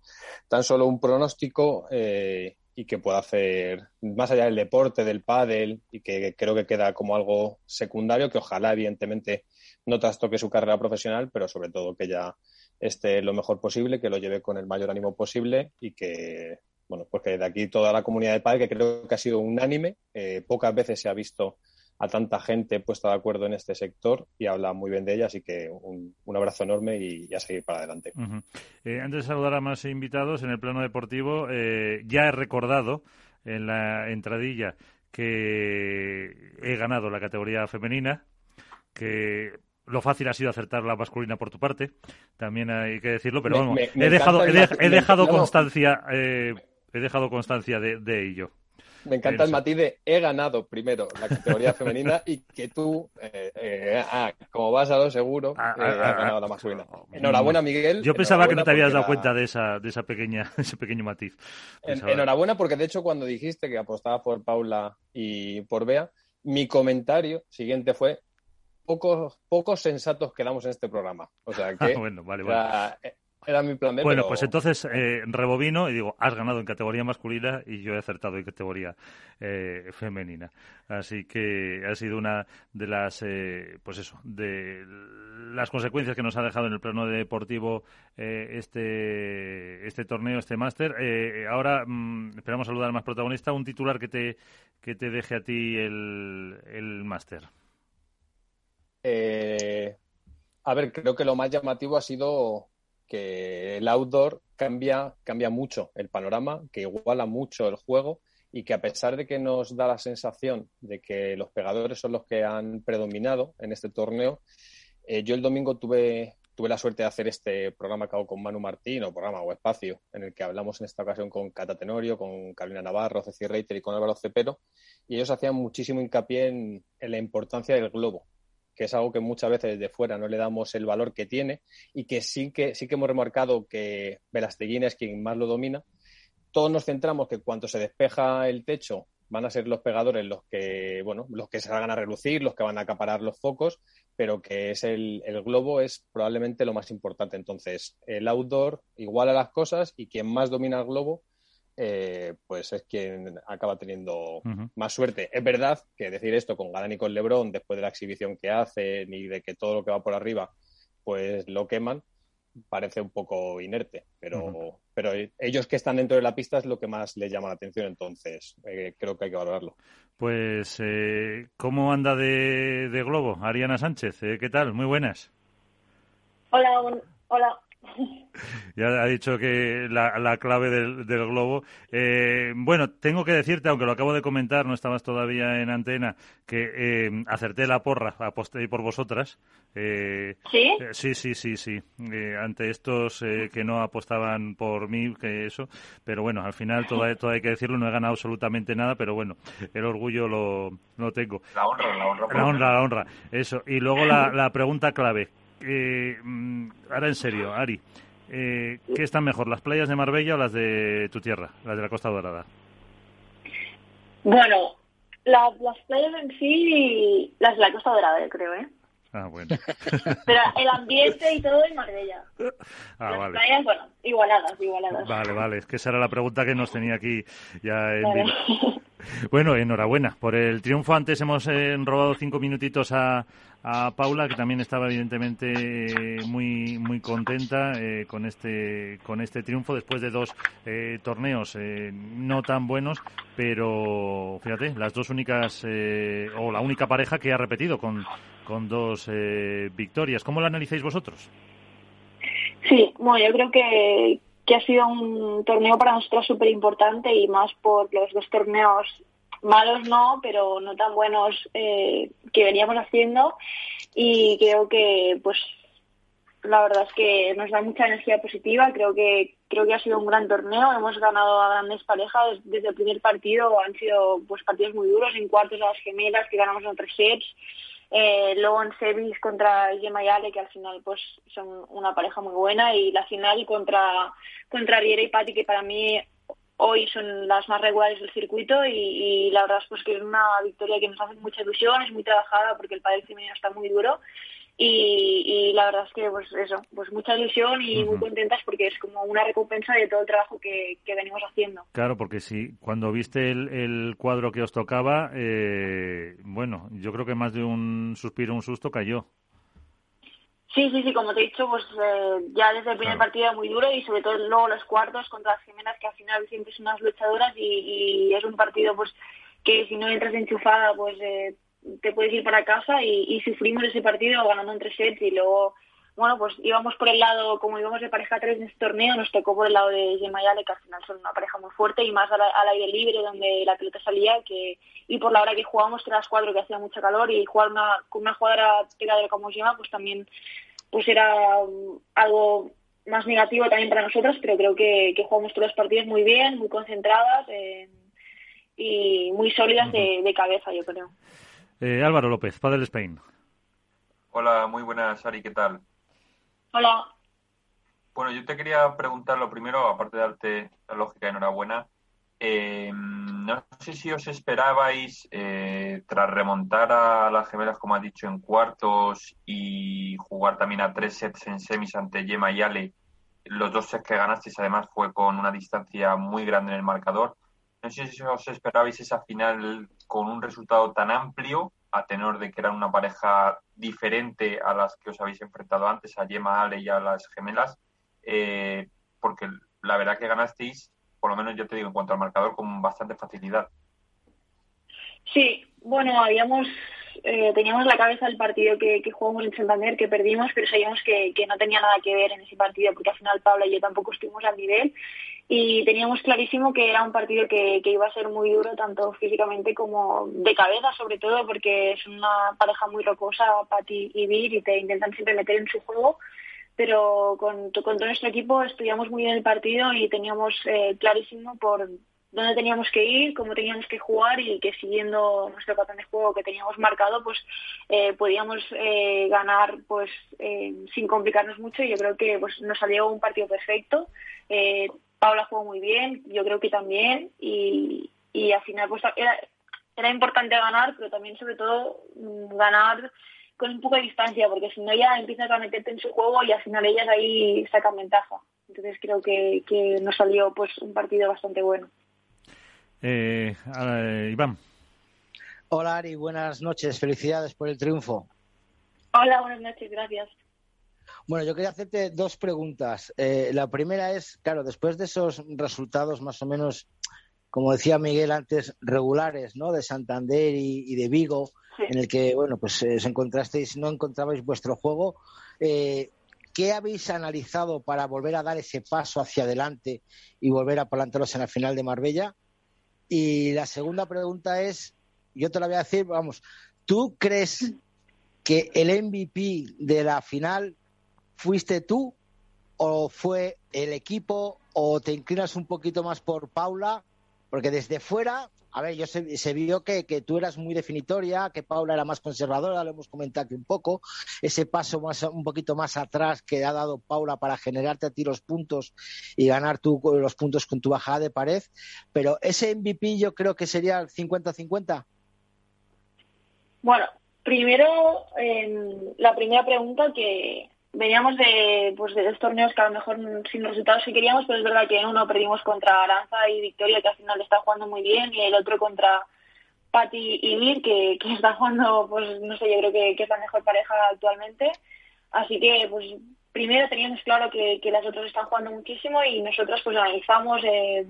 H: tan solo un pronóstico eh, y que pueda hacer más allá del deporte, del pádel y que creo que queda como algo secundario, que ojalá evidentemente no trastoque su carrera profesional, pero sobre todo que ya esté lo mejor posible, que lo lleve con el mayor ánimo posible y que bueno, pues que de aquí toda la comunidad de pádel, que creo que ha sido unánime, eh, pocas veces se ha visto a tanta gente puesta de acuerdo en este sector y habla muy bien de ella, así que un, abrazo enorme y, a seguir para adelante.
A: Eh, antes de saludar a más invitados en el plano deportivo, eh, ya he recordado en la entradilla que he ganado la categoría femenina, que lo fácil ha sido acertar la masculina por tu parte, también hay que decirlo, pero vamos, he, dejado, he, dejado constancia, eh, he dejado constancia de ello.
H: Me encanta el matiz de he ganado primero la categoría femenina y que tú, eh, eh, ah, como vas a lo seguro, ah, eh, ah, has ganado la masculina. Enhorabuena, Miguel.
A: Yo pensaba que no te habías dado cuenta de esa, de esa pequeña, ese pequeño matiz.
H: enhorabuena porque de hecho cuando dijiste que apostabas por Paula y por Bea, mi comentario siguiente fue pocos, pocos sensatos quedamos en este programa. O sea que
A: bueno, vale, vale.
H: Era mi plan
A: Bueno, pues entonces eh, rebobino y digo, has ganado en categoría masculina y yo he acertado en categoría eh, femenina. Así que ha sido una de las, eh, pues eso, de las consecuencias que nos ha dejado en el plano deportivo este, este torneo, este máster. ahora mm, esperamos saludar al más protagonista, un titular que te, que te deje a ti el, el máster.
H: a ver, creo que lo más llamativo ha sido que el outdoor cambia, cambia mucho el panorama, que iguala mucho el juego y que a pesar de que nos da la sensación de que los pegadores son los que han predominado en este torneo, eh, yo el domingo tuve, tuve la suerte de hacer este programa que hago con Manu Martín, o programa o espacio, en el que hablamos en esta ocasión con Cata Tenorio, con Carolina Navarro, Ceci Reiter y con Álvaro Cepero, y ellos hacían muchísimo hincapié en la importancia del globo, que es algo que muchas veces desde fuera no le damos el valor que tiene y que sí que, sí que hemos remarcado que Velasteguín es quien más lo domina. Todos nos centramos que cuando se despeja el techo van a ser los pegadores los que, bueno, los que se van a relucir, los que van a acaparar los focos, pero que es el, el globo es probablemente lo más importante. Entonces, el outdoor iguala las cosas y quien más domina el globo eh, pues es quien acaba teniendo más suerte. Es verdad que decir esto con Galán y con Lebron, después de la exhibición que hacen y de que todo lo que va por arriba, pues lo queman, parece un poco inerte, pero, pero ellos que están dentro de la pista es lo que más les llama la atención, entonces eh, creo que hay que valorarlo.
A: Pues, eh, ¿cómo anda de, de Globo? Ariana Sánchez, ¿qué tal? Muy buenas.
I: Hola, hola.
A: Ya ha dicho que la, clave del, globo. Eh, bueno, tengo que decirte, aunque lo acabo de comentar, no estabas todavía en antena, que eh, acerté la porra, aposté por vosotras.
I: Eh, ¿Sí?
A: sí, sí, sí, sí. ante estos que no apostaban por mí, que eso. Pero bueno, al final todo, hay que decirlo, no he ganado absolutamente nada, pero bueno, el orgullo lo, lo tengo.
E: La honra, la honra.
A: La honra, la honra. Eso. Y luego la, la pregunta clave eh, ahora en serio, Ari, eh, ¿qué están mejor, las playas de Marbella o las de tu tierra, las de la Costa Dorada?
I: Bueno, las playas en sí, las de la Costa Dorada, creo, ¿eh?
A: Ah, bueno.
I: Pero el ambiente y todo en Marbella. Ah, Las playas, bueno, igualadas, igualadas.
A: Vale, vale. Es que esa era la pregunta que nos tenía aquí ya en Bueno, enhorabuena por el triunfo. Antes hemos eh, robado cinco minutitos a, a Paula, que también estaba evidentemente muy muy contenta eh, con este con este triunfo después de dos eh, torneos eh, no tan buenos, pero fíjate, las dos únicas o la única pareja que ha repetido con, con dos victorias. ¿Cómo lo analizáis vosotros?
I: Sí, bueno, yo creo que, que ha sido un torneo para nosotros súper importante y más por los dos torneos malos no, pero no tan buenos eh, que veníamos haciendo. Y creo que pues la verdad es que nos da mucha energía positiva, creo que creo que ha sido un gran torneo, hemos ganado a grandes parejas desde el primer partido, han sido pues partidos muy duros, en cuartos a las gemelas que ganamos en tres sets, eh, luego en contra Gemma y Ale que al final pues son una pareja muy buena y la final contra contra Riera y Patti que para mí hoy son las más regulares del circuito y, la verdad es pues que es una victoria que nos hace mucha ilusión, es muy trabajada porque el padre femenino está muy duro y, la verdad es que pues eso, pues mucha ilusión y muy contentas porque es como una recompensa de todo el trabajo que, venimos haciendo.
A: Claro, porque si cuando viste el, cuadro que os tocaba, eh, bueno, yo creo que más de un suspiro, un susto cayó.
I: Sí, sí, sí, como te he dicho, pues eh, ya desde el primer partido era muy duro y sobre todo luego los cuartos contra las gemelas que al final siempre son unas luchadoras y, es un partido pues que si no entras enchufada pues eh, te puedes ir para casa y, sufrimos ese partido ganando en tres sets y luego bueno, pues íbamos por el lado, como íbamos de pareja 3 en este torneo, nos tocó por el lado de Gemma y que al final son una pareja muy fuerte y más al, aire libre, donde la pelota salía, que y por la hora que jugábamos, las cuatro, que hacía mucho calor, y jugar una, con una jugadora pegadora como Gemma, pues también pues era um, algo más negativo también para nosotros, pero creo que, jugamos todos los partidos muy bien, muy concentradas eh, y muy sólidas de, cabeza, yo creo.
A: Eh, Álvaro López, Padre Spain.
E: Hola, muy buenas, Ari, ¿qué tal?
I: Hola.
E: Bueno, yo te quería preguntar lo primero, aparte de darte la lógica enhorabuena, eh, no sé si os esperabais, eh, tras remontar a las gemelas, como ha dicho, en cuartos y jugar también a tres sets en semis ante Yema y Ale, los dos sets que ganasteis además fue con una distancia muy grande en el marcador. No sé si os esperabais esa final con un resultado tan amplio a tenor de que eran una pareja diferente a las que os habéis enfrentado antes, a Yema, Ale y a las gemelas, eh, porque la verdad que ganasteis, por lo menos yo te digo, en cuanto al marcador, con bastante facilidad.
I: Sí, bueno, habíamos eh, teníamos la cabeza el partido que, jugamos en Santander, que perdimos, pero sabíamos que, no tenía nada que ver en ese partido, porque al final Pablo y yo tampoco estuvimos al nivel y teníamos clarísimo que era un partido que, iba a ser muy duro, tanto físicamente como de cabeza, sobre todo, porque es una pareja muy rocosa, Patti y Vir, y te intentan siempre meter en su juego. Pero con, con todo nuestro equipo estudiamos muy bien el partido y teníamos eh, clarísimo por dónde teníamos que ir, cómo teníamos que jugar y que siguiendo nuestro patrón de juego que teníamos marcado, pues eh, podíamos eh, ganar pues sin complicarnos mucho y yo creo que pues nos salió un partido perfecto. Paula jugó muy bien, yo creo que también, y, y al final pues era, era importante ganar, pero también sobre todo mm, ganar con un poco de distancia, porque si no ya empiezas a meterte en su juego y al final ellas ahí sacan ventaja. Entonces creo que, que nos salió pues un partido bastante bueno.
A: Eh, Iván.
C: Hola Ari, buenas noches, felicidades por el triunfo.
I: Hola, buenas noches, gracias.
C: Bueno, yo quería hacerte dos preguntas. Eh, la primera es, claro, después de esos resultados más o menos, como decía Miguel antes, regulares, ¿no? De Santander y, de Vigo, en el que, bueno, pues eh, os encontrasteis, no encontrabais vuestro juego. Eh, ¿Qué habéis analizado para volver a dar ese paso hacia adelante y volver a plantaros en la final de Marbella? Y la segunda pregunta es, yo te la voy a decir, vamos, ¿tú crees que el MVP de la final ¿Fuiste tú o fue el equipo o te inclinas un poquito más por Paula? Porque desde fuera, a ver, yo se, vio que, tú eras muy definitoria, que Paula era más conservadora, lo hemos comentado aquí un poco, ese paso más, un poquito más atrás que ha dado Paula para generarte a ti los puntos y ganar tú los puntos con tu bajada de pared, pero ese MVP yo creo que sería el 50-50.
I: Bueno, primero, la primera pregunta que veníamos de, pues, de dos torneos que a lo mejor sin resultados que queríamos, pero es verdad que uno perdimos contra Aranza y Victoria, que al final está jugando muy bien, y el otro contra Patti y Mir, que, que está jugando, pues no sé, yo creo que, es la mejor pareja actualmente. Así que, pues primero teníamos claro que, que las otras están jugando muchísimo y nosotros pues analizamos eh,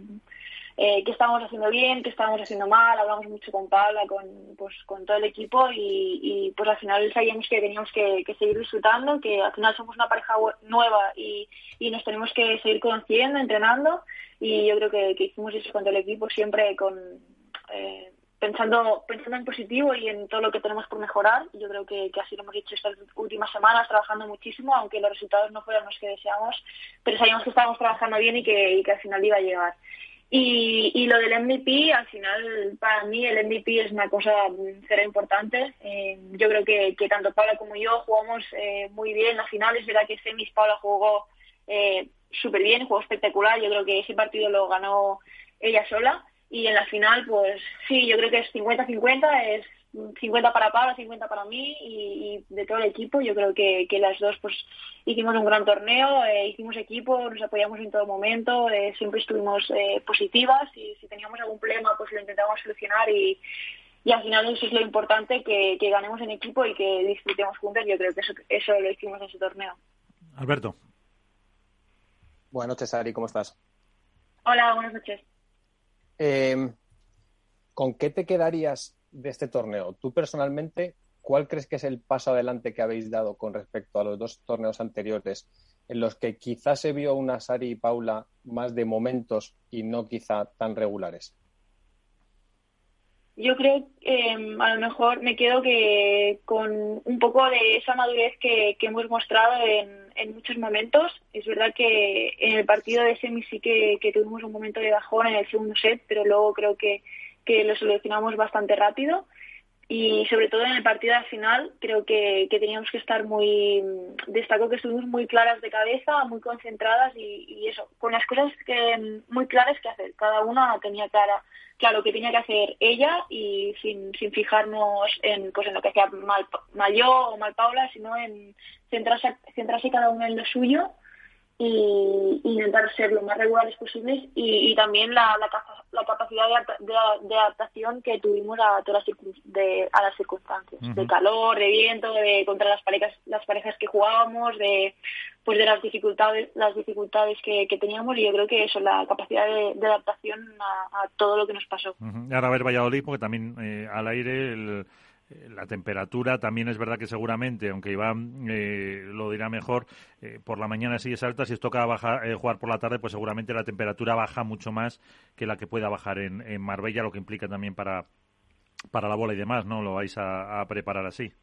I: eh, qué estábamos haciendo bien, qué estábamos haciendo mal, hablamos mucho con Paula, con, pues, con todo el equipo y, y pues al final sabíamos que teníamos que, seguir disfrutando, que al final somos una pareja nueva y, y nos tenemos que seguir conociendo, entrenando y yo creo que, hicimos eso con todo el equipo siempre con... Eh, pensando pensando en positivo y en todo lo que tenemos por mejorar. Yo creo que, así lo hemos hecho estas últimas semanas, trabajando muchísimo, aunque los resultados no fueran los que deseamos, pero sabíamos que estábamos trabajando bien y que, al final iba a llegar. Y, lo del MVP, al final, para mí el MVP es una cosa cero importante. Eh, yo creo que, tanto Paula como yo jugamos eh, muy bien la final. Es verdad que semis Paula jugó eh, súper bien, jugó espectacular. Yo creo que ese partido lo ganó ella sola y en la final, pues sí, yo creo que es 50-50, es 50 para Pablo, 50 para mí y, de todo el equipo. Yo creo que, que las dos pues hicimos un gran torneo, eh, hicimos equipo, nos apoyamos en todo momento, eh, siempre estuvimos eh, positivas y si teníamos algún problema pues lo intentamos solucionar y, y al final eso es lo importante, que, que ganemos en equipo y que disfrutemos juntos. Yo creo que eso, eso lo hicimos en ese torneo.
A: Alberto.
H: Buenas noches, Ari, ¿cómo estás?
I: Hola, buenas noches.
H: Eh, ¿Con qué te quedarías de este torneo? Tú personalmente, ¿cuál crees que es el paso adelante que habéis dado con respecto a los dos torneos anteriores, en los que quizás se vio una Sari y Paula más de momentos y no quizá tan regulares?
I: Yo creo que em, a lo mejor me quedo que con un poco de esa madurez que, hemos mostrado en, muchos momentos. Es verdad que en el partido de semi sí que, tuvimos un momento de bajón en el segundo set, pero luego creo que, lo solucionamos bastante rápido. Y sobre todo en el partido de final creo que, teníamos que estar muy, destaco que estuvimos muy claras de cabeza, muy concentradas y, y eso, con las cosas que muy claras que hacer. Cada una tenía clara claro, que tenía que hacer ella y sin, sin fijarnos en, pues, en lo que hacía mal, mal yo o mal Paula, sino en centrarse, centrarse cada uno en lo suyo y, intentar ser lo más regulares posibles y, también la, la, capacidad de, adaptación que tuvimos a todas las, de, a las circunstancias, de calor, de viento, de contra las parejas, las parejas que jugábamos, de pues de las dificultades las dificultades que, teníamos y yo creo que eso la capacidad de, adaptación a, todo lo que nos pasó.
A: Ahora a ver Valladolid porque también eh, al aire el, la temperatura también es verdad que seguramente, aunque Iván eh, lo dirá mejor, eh, por la mañana sí es alta, si os toca bajar, jugar por la tarde, pues seguramente la temperatura baja mucho más que la que pueda bajar en, en Marbella, lo que implica también para, para la bola y demás, ¿no? Lo vais a preparar así.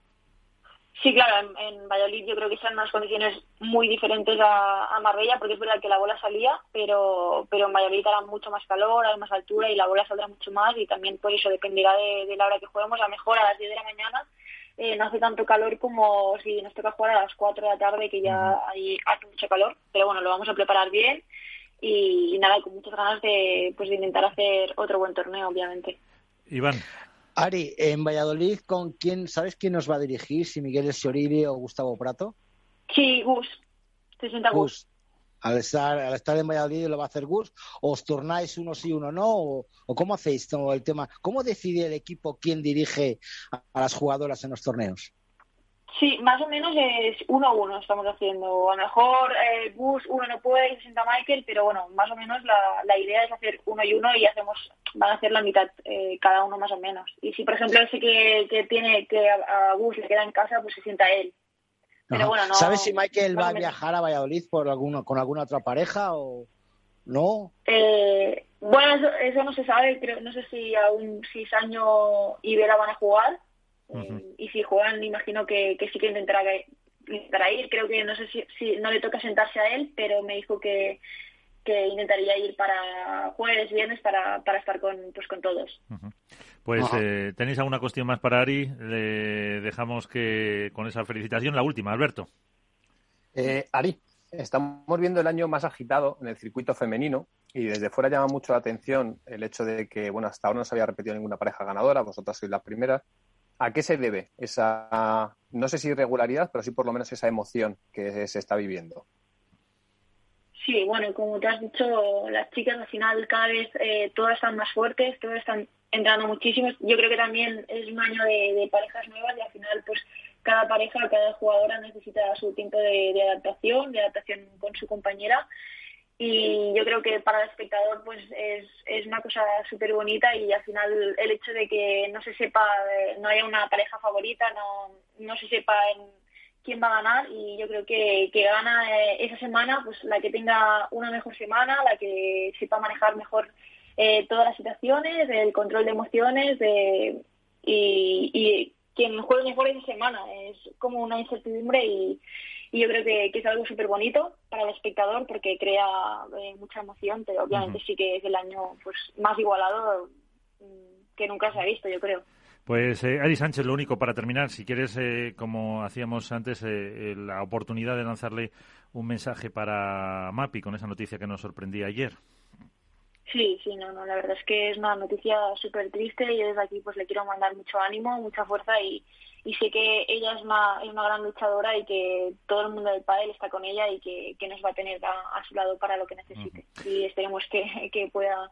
I: Sí, claro, en, Valladolid yo creo que sean unas condiciones muy diferentes a, Marbella, porque es verdad que la bola salía, pero, pero en Valladolid hará mucho más calor, hay más altura y la bola saldrá mucho más y también por eso dependerá de, la hora que juguemos. A lo mejor a las 10 de la mañana eh, no hace tanto calor como si nos toca jugar a las 4 de la tarde, que ya hay, hace mucho calor, pero bueno, lo vamos a preparar bien y, nada, con muchas ganas de, pues, de intentar hacer otro buen torneo, obviamente.
A: Iván.
C: Ari, en Valladolid, ¿con quién, sabes quién nos va a dirigir? ¿Si Miguel Esioribe o Gustavo Prato?
I: Sí, Gus. Se sienta Gus.
C: Al estar, al estar en Valladolid lo va a hacer Gus. ¿Os turnáis uno sí, uno no? ¿O, cómo hacéis todo el tema? ¿Cómo decide el equipo quién dirige a las jugadoras en los torneos?
I: Sí, más o menos es uno a uno estamos haciendo. A lo mejor eh, Bus uno no puede y se sienta Michael, pero bueno, más o menos la, la idea es hacer uno y uno y hacemos, van a hacer la mitad eh, cada uno más o menos. Y si por ejemplo ese que, que tiene que a, Bus le queda en casa, pues se sienta él.
C: Pero bueno, no, ¿Sabes si Michael va a viajar a Valladolid por alguno, con alguna otra pareja o no?
I: Eh, bueno, eso, no se sabe, creo, no sé si aún si Saño y Vera van a jugar y si juegan, imagino que, sí que intentará, intentará ir. Creo que no sé si, no le toca sentarse a él, pero me dijo que, que intentaría ir para jueves, viernes, para, para estar con, pues, con todos.
A: Pues eh, tenéis alguna cuestión más para Ari. Le dejamos que con esa felicitación la última, Alberto.
H: Eh, Ari, estamos viendo el año más agitado en el circuito femenino y desde fuera llama mucho la atención el hecho de que, bueno, hasta ahora no se había repetido ninguna pareja ganadora, vosotras sois las primeras. ¿A qué se debe esa, no sé si irregularidad, pero sí por lo menos esa emoción que se está viviendo?
I: Sí, bueno, como te has dicho, las chicas al final cada vez eh, todas están más fuertes, todas están entrando muchísimo. Yo creo que también es un año de, parejas nuevas y al final pues cada pareja, cada jugadora necesita su tiempo de, adaptación, de adaptación con su compañera y yo creo que para el espectador pues es, es una cosa súper bonita y al final el hecho de que no se sepa, no haya una pareja favorita, no, no se sepa en quién va a ganar y yo creo que, que gana eh, esa semana pues la que tenga una mejor semana, la que sepa manejar mejor eh, todas las situaciones, el control de emociones de, y, y quien juegue mejor esa semana. Es como una incertidumbre y y yo creo que, es algo súper bonito para el espectador porque crea eh, mucha emoción, pero obviamente sí que es el año pues más igualado mm, que nunca se ha visto, yo creo.
A: Pues eh, Ari Sánchez, lo único para terminar, si quieres, eh, como hacíamos antes, eh, la oportunidad de lanzarle un mensaje para Mapi con esa noticia que nos sorprendía ayer.
I: Sí, sí, no, no, la verdad es que es una noticia súper triste y desde aquí pues le quiero mandar mucho ánimo, mucha fuerza y, y sé que ella es una, es una gran luchadora y que todo el mundo del pádel está con ella y que, que nos va a tener a, su lado para lo que necesite. Y esperemos que, que pueda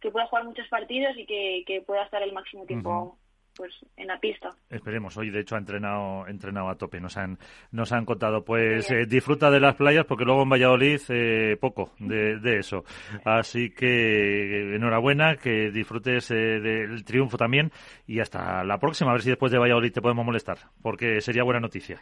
I: que pueda jugar muchos partidos y que, que pueda estar el máximo tiempo pues en la pista.
A: Esperemos. Hoy, de hecho, ha entrenado, entrenado a tope. Nos han, nos han contado. Pues eh, disfruta de las playas porque luego en Valladolid eh, poco de, de, eso. Así que enhorabuena, que disfrutes eh, del triunfo también y hasta la próxima. A ver si después de Valladolid te podemos molestar porque sería buena noticia.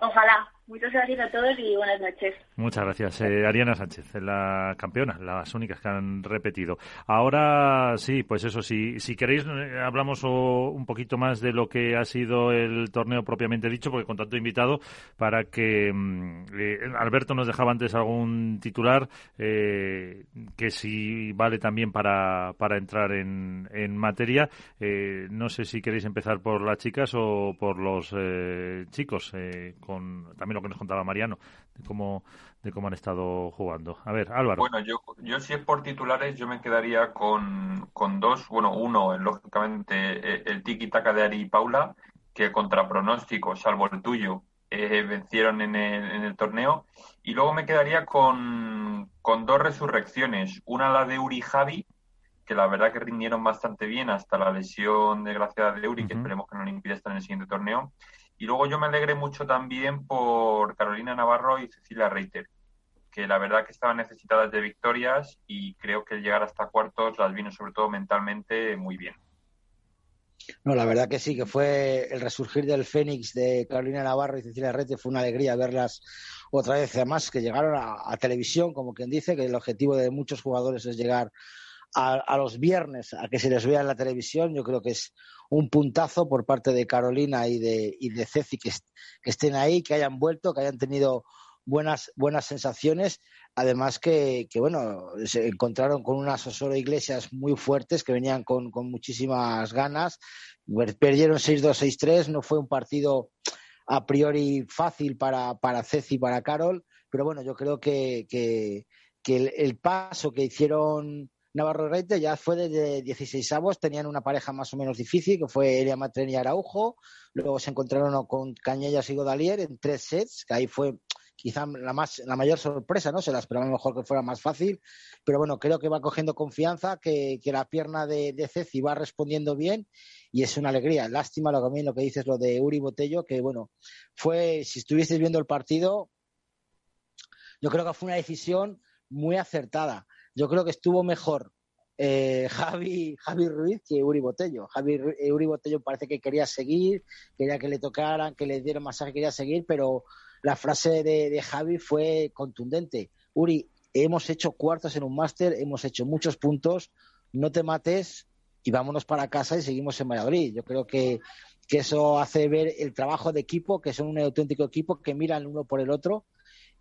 I: Ojalá. Muchas gracias a todos y buenas noches.
A: Muchas gracias. Eh, Ariana Sánchez, la campeona, las únicas que han repetido. Ahora sí, pues eso, sí, si queréis, eh, hablamos un poquito más de lo que ha sido el torneo propiamente dicho, porque con tanto invitado, para que mm, eh, Alberto nos dejaba antes algún titular que sí vale también para, para entrar en, en materia. no sé si queréis empezar por las chicas o por los chicos, con lo que nos contaba Mariano, de cómo, de cómo han estado jugando. A ver, Álvaro.
E: Bueno, yo, yo si es por titulares, yo me quedaría con, con dos. Bueno, uno, lógicamente, eh, el tiki-taka de Ari y Paula, que contra pronóstico, salvo el tuyo, eh, vencieron en el, en el torneo. Y luego me quedaría con, con dos resurrecciones. Una la de Uri Javi, que la verdad que rindieron bastante bien hasta la lesión desgraciada de Uri, que esperemos que no le impida estar en el siguiente torneo. Y luego yo me alegré mucho también por Carolina Navarro y Cecilia Reiter, que la verdad que estaban necesitadas de victorias y creo que el llegar hasta cuartos las vino sobre todo mentalmente muy bien.
C: No, la verdad que sí, que fue el resurgir del Fénix de Carolina Navarro y Cecilia Reiter, fue una alegría verlas otra vez, además que llegaron a, televisión, como quien dice, que el objetivo de muchos jugadores es llegar a, a, los viernes a que se les vea en la televisión. Yo creo que es un puntazo por parte de Carolina y de, y de Ceci que, estén ahí, que hayan vuelto, que hayan tenido buenas, buenas sensaciones. Además que, que, bueno, se encontraron con unas Osoro Iglesias muy fuertes que venían con, con muchísimas ganas. Perdieron 6-2, 6-3. No fue un partido a priori fácil para, para Ceci y para Carol. Pero bueno, yo creo que, que, que el, paso que hicieron Navarro Reite ya fue desde 16 avos, tenían una pareja más o menos difícil, que fue Elia Matren y Araujo, luego se encontraron con Cañellas y Godalier en tres sets, que ahí fue quizá la más la mayor sorpresa, ¿no? Se la esperaba mejor que fuera más fácil, pero bueno, creo que va cogiendo confianza, que, que la pierna de, de Ceci va respondiendo bien y es una alegría. Lástima lo que, lo que dices, lo de Uri Botello, que bueno, fue, si estuvieseis viendo el partido, yo creo que fue una decisión muy acertada yo creo que estuvo mejor eh, Javi, Javi Ruiz que Uri Botello. Javi, eh, Uri Botello parece que quería seguir, quería que le tocaran, que le dieran masaje, quería seguir, pero la frase de, Javi fue contundente. Uri, hemos hecho cuartos en un máster, hemos hecho muchos puntos, no te mates y vámonos para casa y seguimos en Valladolid. Yo creo que, que eso hace ver el trabajo de equipo, que son un auténtico equipo que miran uno por el otro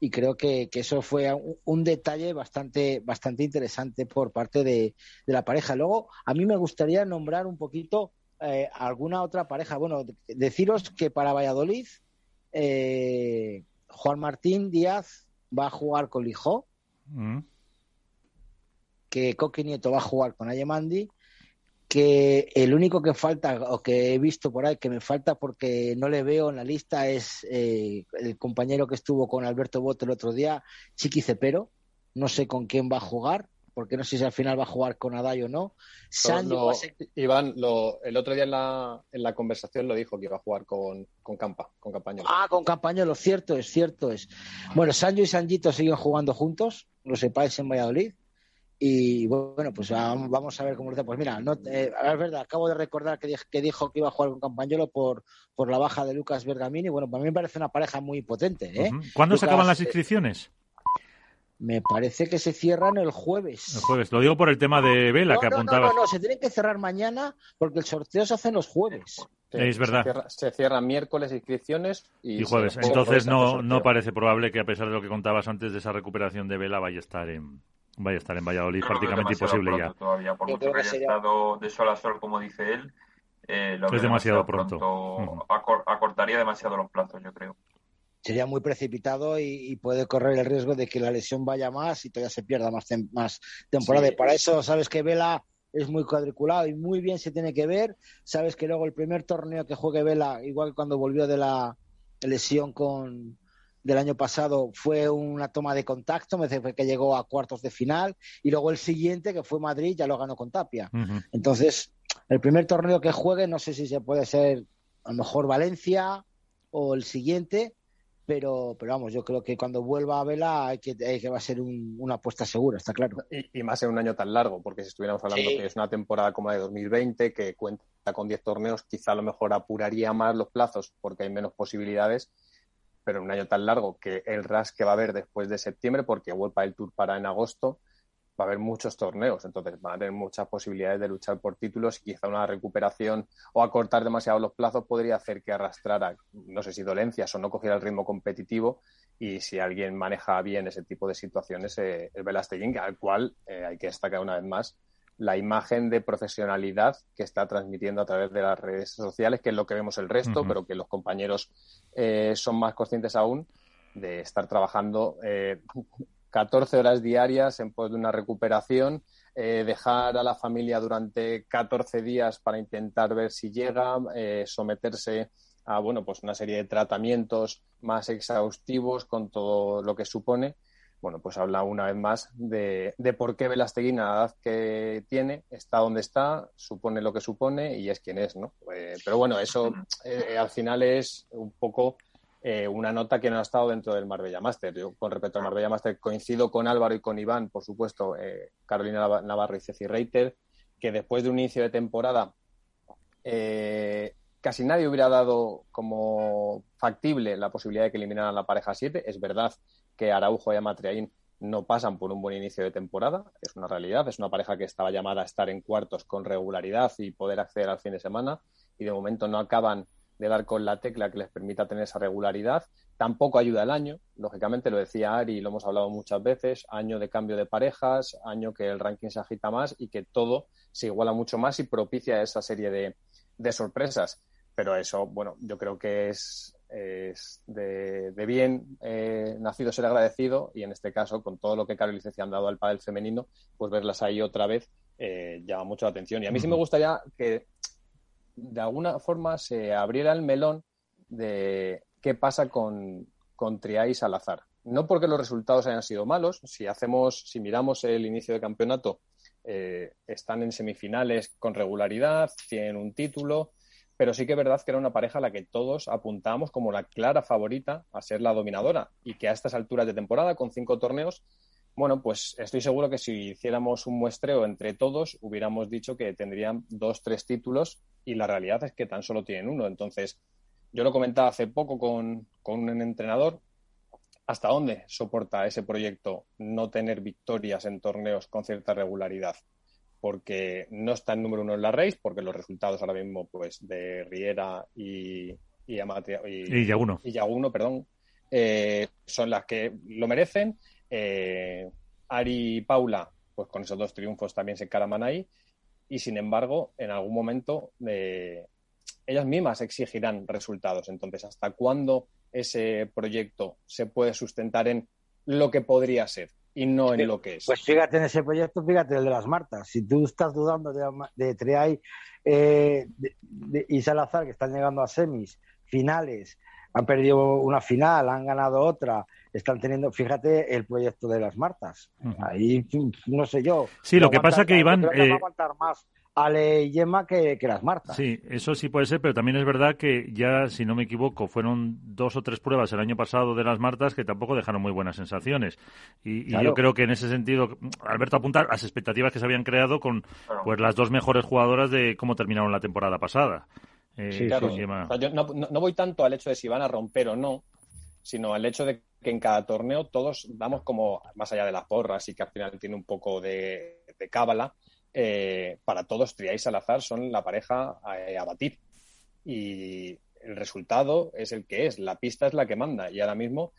C: y creo que, que eso fue un, un, detalle bastante, bastante interesante por parte de, de, la pareja. Luego, a mí me gustaría nombrar un poquito eh, alguna otra pareja. Bueno, deciros que para Valladolid, eh, Juan Martín Díaz va a jugar con Lijó, mm. que Coqui Nieto va a jugar con Ayemandi que el único que falta o que he visto por ahí que me falta porque no le veo en la lista es eh, el compañero que estuvo con Alberto Bote el otro día, Chiqui Cepero. No sé con quién va a jugar. porque no sé si al final va a jugar con Adai o no.
H: Iván, el otro día en la, en la conversación lo dijo que iba a jugar con, con Campa, con Campañolo.
C: Ah, con Campañolo, cierto es, cierto es. Bueno, Sancho y Sanjito siguen jugando juntos, lo sepáis en Valladolid. Y bueno, pues vamos a ver cómo lo hace. Pues mira, no, eh, es verdad, acabo de recordar que, que, dijo que iba a jugar con Campañolo por, por la baja de Lucas Bergamini. Bueno, para mí me parece una pareja muy potente. ¿eh?
A: ¿Cuándo se acaban las eh, inscripciones?
C: Me parece que se cierran el jueves.
A: El jueves. Lo digo por el tema de Vela que apuntaba.
C: No, no, no, se tienen que cerrar mañana porque el sorteo se hace los jueves.
A: es verdad.
H: Se, cierran miércoles inscripciones y,
A: jueves. Entonces no, no parece probable que a pesar de lo que contabas antes de esa recuperación de Vela vaya a estar en, vaya a estar en Valladolid prácticamente imposible ya.
E: Todavía, por mucho que haya estado de sol a sol, como dice él, eh,
A: es demasiado, pronto.
E: acortaría demasiado los plazos, yo creo.
C: Sería muy precipitado y, puede correr el riesgo de que la lesión vaya más y todavía se pierda más, más temporada. Y para eso, sabes que Vela es muy cuadriculado y muy bien se tiene que ver. Sabes que luego el primer torneo que juegue Vela, igual que cuando volvió de la lesión con, del año pasado fue una toma de contacto, me parece que llegó a cuartos de final, y luego el siguiente, que fue Madrid, ya lo ganó con Tapia. Entonces, el primer torneo que juegue, no sé si se puede ser a lo mejor Valencia o el siguiente, pero, pero vamos, yo creo que cuando vuelva a Vela hay que, que va a ser una apuesta segura, está claro.
H: Y, más en un año tan largo, porque si estuviéramos hablando que es una temporada como la de 2020, que cuenta con 10 torneos, quizá a lo mejor apuraría más los plazos porque hay menos posibilidades pero en un año tan largo que el RAS que va a haber después de septiembre, porque vuelva el Tour para en agosto, va a haber muchos torneos, entonces van a tener muchas posibilidades de luchar por títulos y quizá una recuperación o acortar demasiado los plazos podría hacer que arrastrara, no sé si dolencias o no cogiera el ritmo competitivo. Y si alguien maneja bien ese tipo de situaciones, eh, el Velasteguín, al cual eh, hay que destacar una vez más la imagen de profesionalidad que está transmitiendo a través de las redes sociales, que es lo que vemos el resto, pero que los compañeros eh, son más conscientes aún de estar trabajando eh, 14 horas diarias en pos de una recuperación, eh, dejar a la familia durante 14 días para intentar ver si llega, eh, someterse a bueno, pues una serie de tratamientos más exhaustivos con todo lo que supone bueno, pues habla una vez más de, por qué Velasteguín a la edad que tiene está donde está, supone lo que supone y es quien es, ¿no? Eh, pero bueno, eso eh, al final es un poco eh, una nota que no ha estado dentro del Marbella Master. Yo, con respecto al Marbella Master, coincido con Álvaro y con Iván, por supuesto, Carolina Navarro y Ceci Reiter, que después de un inicio de temporada casi nadie hubiera dado como factible la posibilidad de que eliminaran la pareja 7. Es verdad que Araujo y Amatriaín no pasan por un buen inicio de temporada, es una realidad, es una pareja que estaba llamada a estar en cuartos con regularidad y poder acceder al fin de semana y de momento no acaban de dar con la tecla que les permita tener esa regularidad. Tampoco ayuda el año, lógicamente lo decía Ari, lo hemos hablado muchas veces, año de cambio de parejas, año que el ranking se agita más y que todo se iguala mucho más y propicia esa serie de, de sorpresas. Pero eso, bueno, yo creo que es es de, bien eh, nacido ser agradecido y en este caso, con todo lo que Carol y Ceci han dado al pádel femenino, pues verlas ahí otra vez eh, llama mucho la atención. Y a mí sí me gustaría que de alguna forma se abriera el melón de qué pasa con, con Triay y Salazar. No porque los resultados hayan sido malos, si hacemos, si miramos el inicio de campeonato, eh, están en semifinales con regularidad, tienen un título, pero sí que es verdad que era una pareja a la que todos apuntábamos como la clara favorita a ser la dominadora y que a estas alturas de temporada, con cinco torneos, bueno, pues estoy seguro que si hiciéramos un muestreo entre todos, hubiéramos dicho que tendrían dos, tres títulos y la realidad es que tan solo tienen uno. Entonces, yo lo comentaba hace poco con, con un entrenador, ¿hasta dónde soporta ese proyecto no tener victorias en torneos con cierta regularidad? Porque no está en número uno en la race, porque los resultados ahora mismo pues de Riera y, y,
A: y, Yaguno.
H: y Yaguno, perdón, eh, son las que lo merecen. Eh, Ari y Paula, pues con esos dos triunfos también se encaraman ahí. Y sin embargo, en algún momento eh, ellas mismas exigirán resultados. Entonces, ¿hasta cuándo ese proyecto se puede sustentar en lo que podría ser? Y no en lo que es.
C: Pues fíjate en ese proyecto, fíjate el de las Martas. Si tú estás dudando de, de Triay eh, y Salazar, que están llegando a semis, finales, han perdido una final, han ganado otra, están teniendo, fíjate, el proyecto de las Martas. Ahí, no sé yo.
A: Sí, lo que pasa que Iván...
C: Va a aguantar más Ale y Gemma que, las Martas.
A: Sí, eso sí puede ser, pero también es verdad que ya, si no me equivoco, fueron dos o tres pruebas el año pasado de las Martas que tampoco dejaron muy buenas sensaciones. Y, yo creo que en ese sentido, Alberto apuntar las expectativas que se habían creado con pues las dos mejores jugadoras de cómo terminaron la temporada pasada.
H: Eh, sí, claro. yo no, no, voy tanto al hecho de si van a romper o no, sino al hecho de que en cada torneo todos vamos como más allá de las porras y que al final tiene un poco de, de cábala eh, para todos Triay y Salazar son la pareja eh, a, batir. Y el resultado es el que es, la pista es la que manda. Y ahora mismo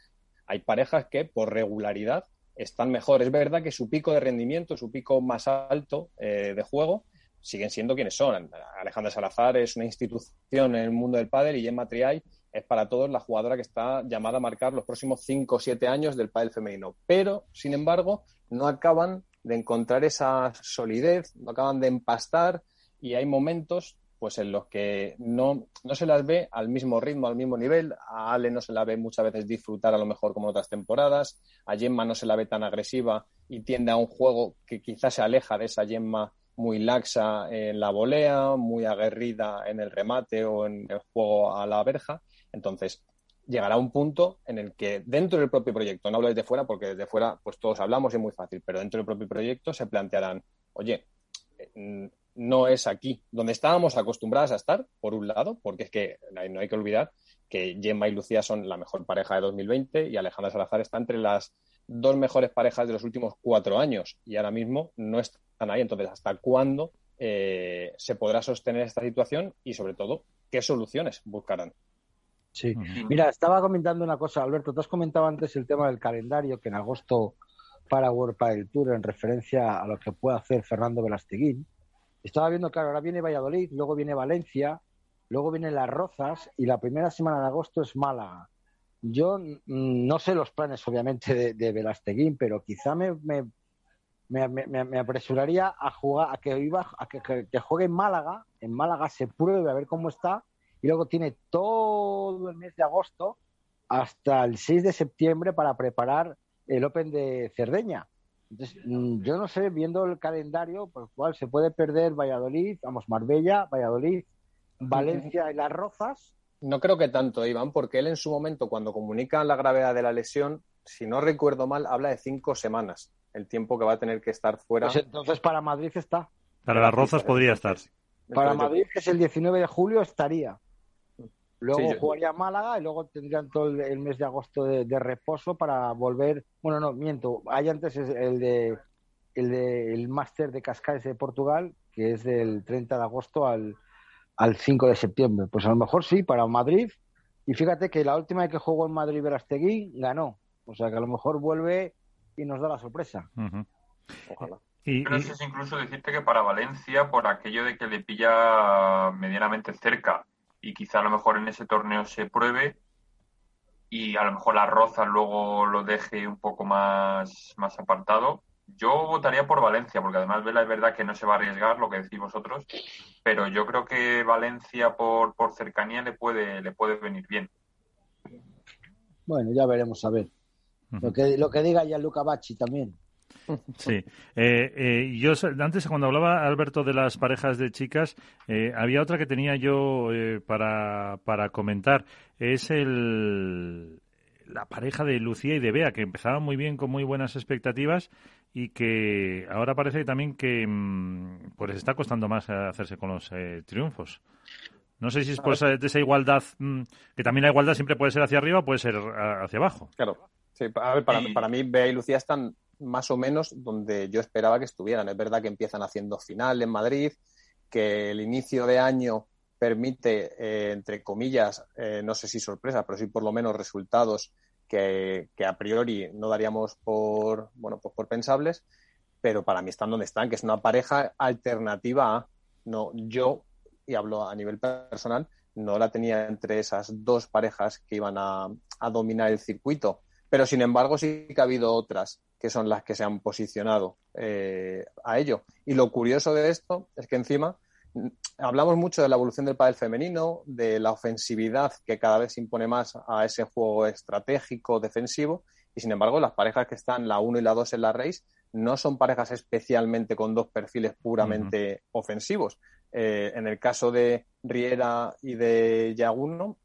H: hay parejas que por regularidad están mejor. Es verdad que su pico de rendimiento, su pico más alto eh, de juego, siguen siendo quienes son. Alejandra Salazar es una institución en el mundo del pádel y Gemma Triay es para todos la jugadora que está llamada a marcar los próximos 5 o 7 años del pádel femenino. Pero, sin embargo, no acaban de encontrar esa solidez, no acaban de empastar y hay momentos pues en los que no, no se las ve al mismo ritmo, al mismo nivel. A Ale no se la ve muchas veces disfrutar a lo mejor como en otras temporadas. A Gemma no se la ve tan agresiva y tiende a un juego que quizás se aleja de esa Gemma muy laxa en la volea, muy aguerrida en el remate o en el juego a la verja. Entonces, llegará un punto en el que dentro del propio proyecto, no hablo desde fuera porque desde fuera pues todos hablamos y es muy fácil, pero dentro del propio proyecto se plantearán, oye, eh, no es aquí donde estábamos acostumbradas a estar, por un lado, porque es que no hay que olvidar que Gemma y Lucía son la mejor pareja de 2020 y Alejandra Salazar está entre las dos mejores parejas de los últimos cuatro años y ahora mismo no están ahí. Entonces, ¿hasta cuándo eh, se podrá sostener esta situación y, sobre todo, qué soluciones buscarán?
C: Sí. Mira, estaba comentando una cosa, Alberto. Tú has comentado antes el tema del calendario, que en agosto para World Padel Tour, en referencia a lo que puede hacer Fernando Velasteguín. Estaba viendo, claro, ahora viene Valladolid, luego viene Valencia, luego vienen Las Rozas y la primera semana de agosto es Málaga. Yo no sé los planes, obviamente, de, de Velasteguín, pero quizá me, me, me, apresuraría a jugar, a que iba, a que, que juegue en Málaga, en Málaga se pruebe a ver cómo está y luego tiene todo el mes de agosto hasta el 6 de septiembre para preparar el Open de Cerdeña. Entonces, mm, yo no sé, viendo el calendario, por el cual se puede perder Valladolid, vamos, Marbella, Valladolid, Valencia y Las Rozas.
H: No creo que tanto, Iván, porque él en su momento, cuando comunica la gravedad de la lesión, si no recuerdo mal, habla de cinco semanas, el tiempo que va a tener que estar fuera.
C: Pues entonces para Madrid está.
A: Para Las Rozas podría estar.
C: Para Madrid, que es el 19 de julio, estaría. Luego jugaría Málaga y luego tendrían todo el, mes de agosto de, reposo para volver. Bueno, no, miento. Hay antes el de el de el máster de Cascais de Portugal, que es del 30 de agosto al, al 5 de septiembre. Pues a lo mejor sí, para Madrid. Y fíjate que la última vez que jugó en Madrid Verastegui ganó. O sea que a lo mejor vuelve y nos da la sorpresa.
E: Ojalá. Y, Pero es incluso decirte que para Valencia, por aquello de que le pilla medianamente cerca y quizá a lo mejor en ese torneo se pruebe y a lo mejor la Roza luego lo deje un poco más, más apartado. Yo votaría por Valencia, porque además Vela es verdad que no se va a arriesgar, lo que decís vosotros, pero yo creo que Valencia por, por cercanía le puede, le puede venir bien.
C: Bueno, ya veremos a ver. Lo que, lo que diga ya Luca Bacci también.
A: Sí. Eh, eh, yo antes cuando hablaba Alberto de las parejas de chicas, eh, había otra que tenía yo para, para comentar. Es el la pareja de Lucía y de Bea, que empezaban muy bien con muy buenas expectativas y que ahora parece también que mm, pues está costando más hacerse con los triunfos. No sé si es por esa, de esa igualdad, mm, que también la igualdad siempre puede ser hacia arriba o puede ser hacia abajo.
H: Claro. Sí, a ver, para, para mí Bea y Lucía están más o menos donde yo esperaba que estuvieran. Es verdad que empiezan haciendo final en Madrid, que el inicio de año permite, eh, entre comillas, eh, no sé si sorpresa, pero sí por lo menos resultados que, a priori no daríamos por, bueno, pues por pensables, pero para mí están donde están, que es una pareja alternativa a, no, yo, y hablo a nivel personal, no la tenía entre esas dos parejas que iban a, a dominar el circuito, pero sin embargo sí que ha habido otras que son las que se han posicionado eh, a ello. Y lo curioso de esto es que encima mm, hablamos mucho de la evolución del pádel femenino, de la ofensividad que cada vez se impone más a ese juego estratégico defensivo y sin embargo las parejas que están la 1 y la 2 en la race no son parejas especialmente con dos perfiles puramente ofensivos. Eh, en el caso de Riera y de Yaguno,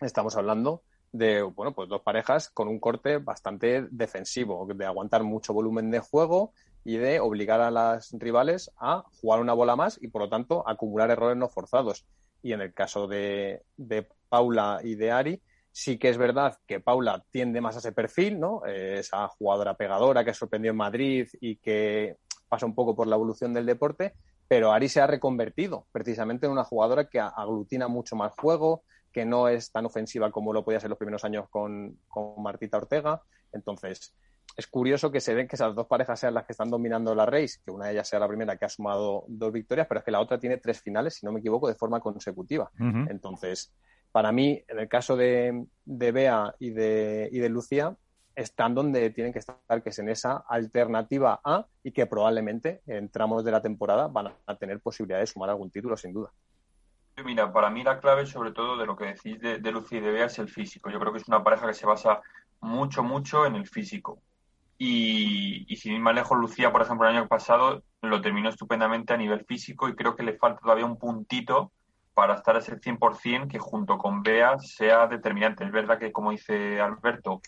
H: estamos hablando de bueno, pues dos parejas con un corte bastante defensivo, de aguantar mucho volumen de juego y de obligar a las rivales a jugar una bola más y por lo tanto acumular errores no forzados. Y en el caso de, de Paula y de Ari, sí que es verdad que Paula tiende más a ese perfil, ¿no? Eh, esa jugadora pegadora que sorprendió en Madrid y que pasa un poco por la evolución del deporte, pero Ari se ha reconvertido precisamente en una jugadora que aglutina mucho más juego, que no es tan ofensiva como lo podía ser los primeros años con, con Martita Ortega. Entonces, es curioso que se den que esas dos parejas sean las que están dominando la race, que una de ellas sea la primera que ha sumado dos victorias, pero es que la otra tiene tres finales, si no me equivoco, de forma consecutiva. Entonces, para mí, en el caso de, de Bea y de, y de Lucía, están donde tienen que estar, que es en esa alternativa A y que probablemente en tramos de la temporada van a tener posibilidad de sumar algún título, sin duda.
E: Mira, para mí la clave, sobre todo de lo que decís de, de Lucía y de Bea, es el físico. Yo creo que es una pareja que se basa mucho, mucho en el físico. Y, y sin ir más lejos, Lucía, por ejemplo, el año pasado lo terminó estupendamente a nivel físico y creo que le falta todavía un puntito para estar a ese 100% que junto con Bea sea determinante. Es verdad que, como dice Alberto,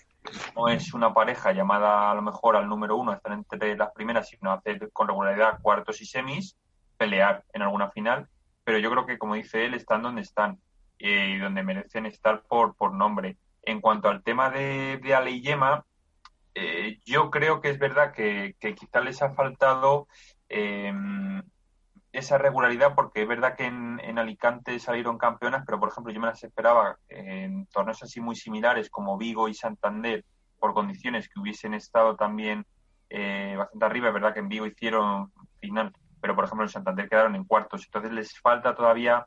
E: no es una pareja llamada a lo mejor al número uno, estar entre las primeras, sino hacer con regularidad cuartos y semis, pelear en alguna final, pero yo creo que, como dice él, están donde están eh, y donde merecen estar por, por nombre. En cuanto al tema de, de Ale y Yema, eh, yo creo que es verdad que, que quizá les ha faltado eh, esa regularidad, porque es verdad que en, en, Alicante salieron campeonas, pero por ejemplo yo me las esperaba en torneos así muy similares como Vigo y Santander, por condiciones que hubiesen estado también eh, bastante arriba. Es verdad que en Vigo hicieron final, pero por ejemplo en Santander quedaron en cuartos. Entonces les falta todavía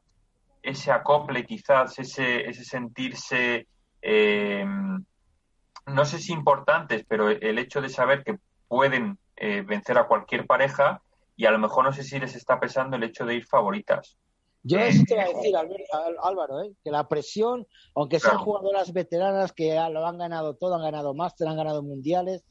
E: ese acople, quizás, ese, ese sentirse, eh, no sé si importantes, pero el hecho de saber que pueden eh, vencer a cualquier pareja y a lo mejor no sé si les está pesando el hecho de ir favoritas.
C: Yo eso te voy a decir, Álvaro, ¿eh? que la presión, aunque sean claro. jugadoras veteranas que lo han ganado todo, han ganado máster, han ganado mundiales,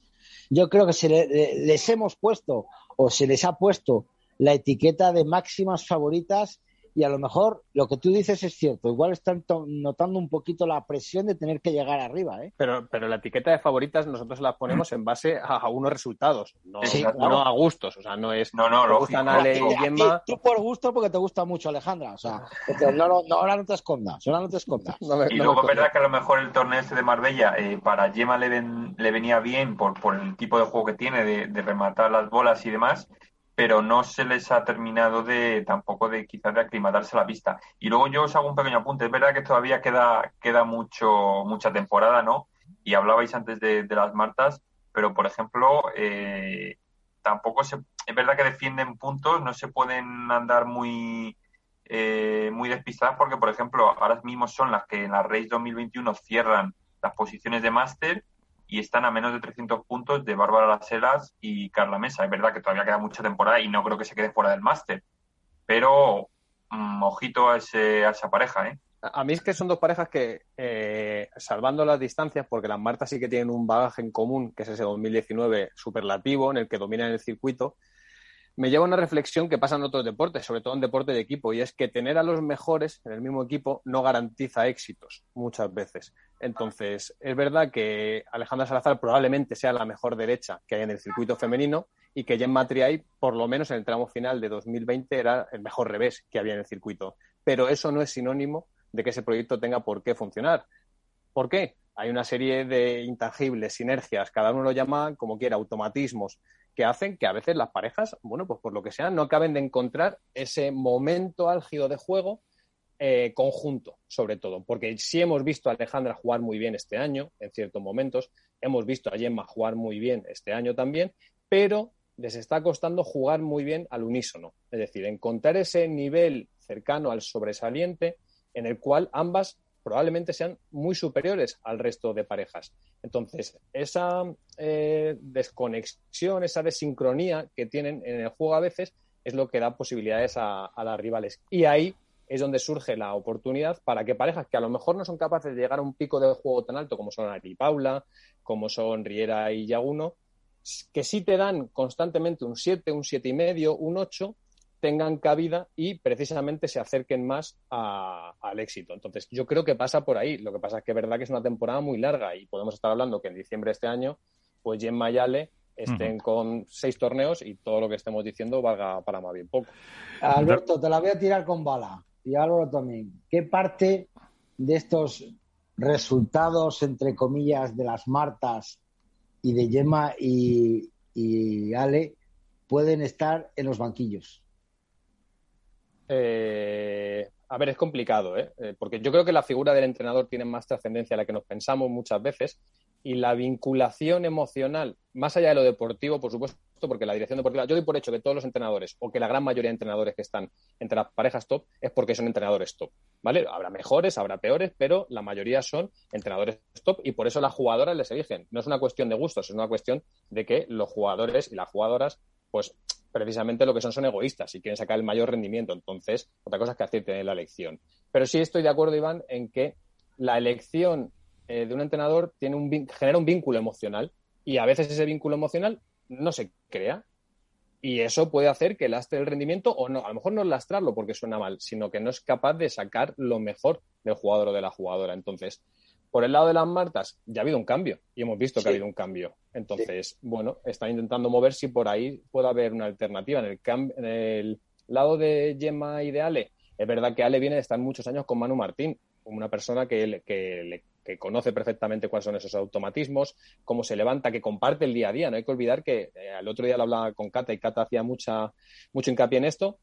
C: yo creo que se le, les hemos puesto o se les ha puesto la etiqueta de máximas favoritas y a lo mejor lo que tú dices es cierto. Igual están notando un poquito la presión de tener que llegar arriba. ¿eh?
H: Pero, pero la etiqueta de favoritas nosotros la ponemos en base a, a unos resultados, no, sí, claro. no, a gustos. O sea, no es.
E: No, no,
H: lo gustan Ale y Gemma.
C: Tú por gusto porque te gusta mucho Alejandra. O sea, no, no, no, ahora no te escondas. Ahora no te escondas.
E: No me, y luego es verdad que a lo mejor el torneo este de Marbella eh, para Gemma le, ven, le venía bien por, por el tipo de juego que tiene, de, de rematar las bolas y demás pero no se les ha terminado de tampoco de quizás de aclimatarse la pista. Y luego yo os hago un pequeño apunte. Es verdad que todavía queda, queda mucho, mucha temporada, ¿no? Y hablabais antes de, de las Martas, pero por ejemplo, eh, tampoco se, es verdad que defienden puntos, no se pueden andar muy, eh, muy despistadas porque, por ejemplo, ahora mismo son las que en la Race 2021 cierran las posiciones de máster y están a menos de 300 puntos de Bárbara Las Heras y Carla Mesa. Es verdad que todavía queda mucha temporada y no creo que se quede fuera del máster, pero mmm, ojito a, ese, a esa pareja, ¿eh?
H: A mí es que son dos parejas que, eh, salvando las distancias, porque las Martas sí que tienen un bagaje en común, que es ese 2019 superlativo, en el que dominan el circuito, me lleva a una reflexión que pasa en otros deportes, sobre todo en deporte de equipo, y es que tener a los mejores en el mismo equipo no garantiza éxitos muchas veces. Entonces, es verdad que Alejandra Salazar probablemente sea la mejor derecha que hay en el circuito femenino y que Gemma Triay, por lo menos en el tramo final de 2020, era el mejor revés que había en el circuito. Pero eso no es sinónimo de que ese proyecto tenga por qué funcionar. ¿Por qué? Hay una serie de intangibles, sinergias, cada uno lo llama como quiera, automatismos, que hacen que a veces las parejas, bueno, pues por lo que sea, no acaben de encontrar ese momento álgido de juego eh, conjunto, sobre todo, porque sí hemos visto a Alejandra jugar muy bien este año, en ciertos momentos, hemos visto a Gemma jugar muy bien este año también, pero les está costando jugar muy bien al unísono, es decir, encontrar ese nivel cercano al sobresaliente en el cual ambas probablemente sean muy superiores al resto de parejas. Entonces, esa eh, desconexión, esa desincronía que tienen en el juego a veces es lo que da posibilidades a, a las rivales. Y ahí es donde surge la oportunidad para que parejas que a lo mejor no son capaces de llegar a un pico de juego tan alto como son Ari y Paula, como son Riera y Yaguno, que sí te dan constantemente un 7, un siete y medio, un 8, tengan cabida y precisamente se acerquen más al éxito. Entonces, yo creo que pasa por ahí. Lo que pasa es que es verdad que es una temporada muy larga y podemos estar hablando que en diciembre de este año, pues Jen Mayale estén con seis torneos y todo lo que estemos diciendo valga para más bien poco.
C: Alberto, te la voy a tirar con bala. Y Álvaro también. ¿Qué parte de estos resultados, entre comillas, de las Martas y de Gemma y, y Ale pueden estar en los banquillos?
H: Eh, a ver, es complicado, ¿eh? ¿eh? porque yo creo que la figura del entrenador tiene más trascendencia de la que nos pensamos muchas veces y la vinculación emocional, más allá de lo deportivo, por supuesto, porque la dirección deportiva, yo doy por hecho que todos los entrenadores o que la gran mayoría de entrenadores que están entre las parejas top es porque son entrenadores top, ¿vale? Habrá mejores, habrá peores, pero la mayoría son entrenadores top y por eso las jugadoras les eligen. No es una cuestión de gustos, es una cuestión de que los jugadores y las jugadoras, pues precisamente lo que son son egoístas y quieren sacar el mayor rendimiento. Entonces, otra cosa es que acierten la elección. Pero sí estoy de acuerdo, Iván, en que la elección eh, de un entrenador genera un vínculo emocional y a veces ese vínculo emocional no se crea. Y eso puede hacer que lastre el rendimiento o no, a lo mejor no lastrarlo porque suena mal, sino que no es capaz de sacar lo mejor del jugador o de la jugadora. Entonces, por el lado de las Martas, ya ha habido un cambio y hemos visto que ha habido un cambio. Entonces, bueno, están intentando mover si por ahí puede haber una alternativa. En el, en el lado de Gemma y de Ale, es verdad que Ale viene de estar muchos años con Manu Martín, una persona que, que, que conoce perfectamente cuáles son esos automatismos, cómo se levanta, que comparte el día a día. No hay que olvidar que el eh, otro día lo hablaba con Cata y Cata hacía mucha, mucho hincapié en esto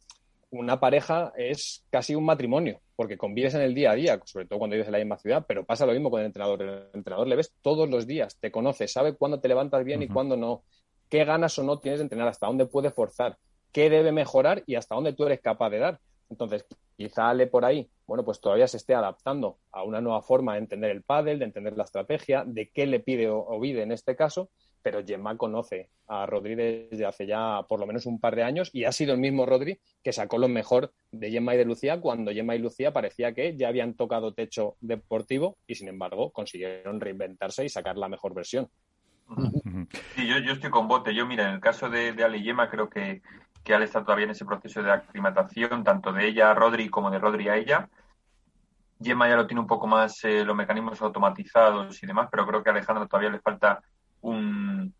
H: una pareja es casi un matrimonio, porque convives en el día a día, sobre todo cuando vives en la misma ciudad, pero pasa lo mismo con el entrenador. El entrenador le ves todos los días, te conoce, sabe cuándo te levantas bien y cuándo no, qué ganas o no tienes de entrenar, hasta dónde puede forzar, qué debe mejorar y hasta dónde tú eres capaz de dar. Entonces, quizá Ale por ahí, bueno, pues todavía se esté adaptando a una nueva forma de entender el pádel, de entender la estrategia, de qué le pide o, pide en este caso, pero Gemma conoce a Rodri desde hace ya por lo menos un par de años y ha sido el mismo Rodri que sacó lo mejor de Gemma y de Lucía cuando Gemma y Lucía parecía que ya habían tocado techo deportivo y sin embargo consiguieron reinventarse y sacar la mejor versión.
E: Sí, yo, yo estoy con bote. Yo, mira, en el caso de, de Ale y Gemma creo que, que Ale está todavía en ese proceso de aclimatación, tanto de ella a Rodri como de Rodri a ella. Gemma ya lo tiene un poco más eh, los mecanismos automatizados y demás, pero creo que a Alejandra todavía le falta un,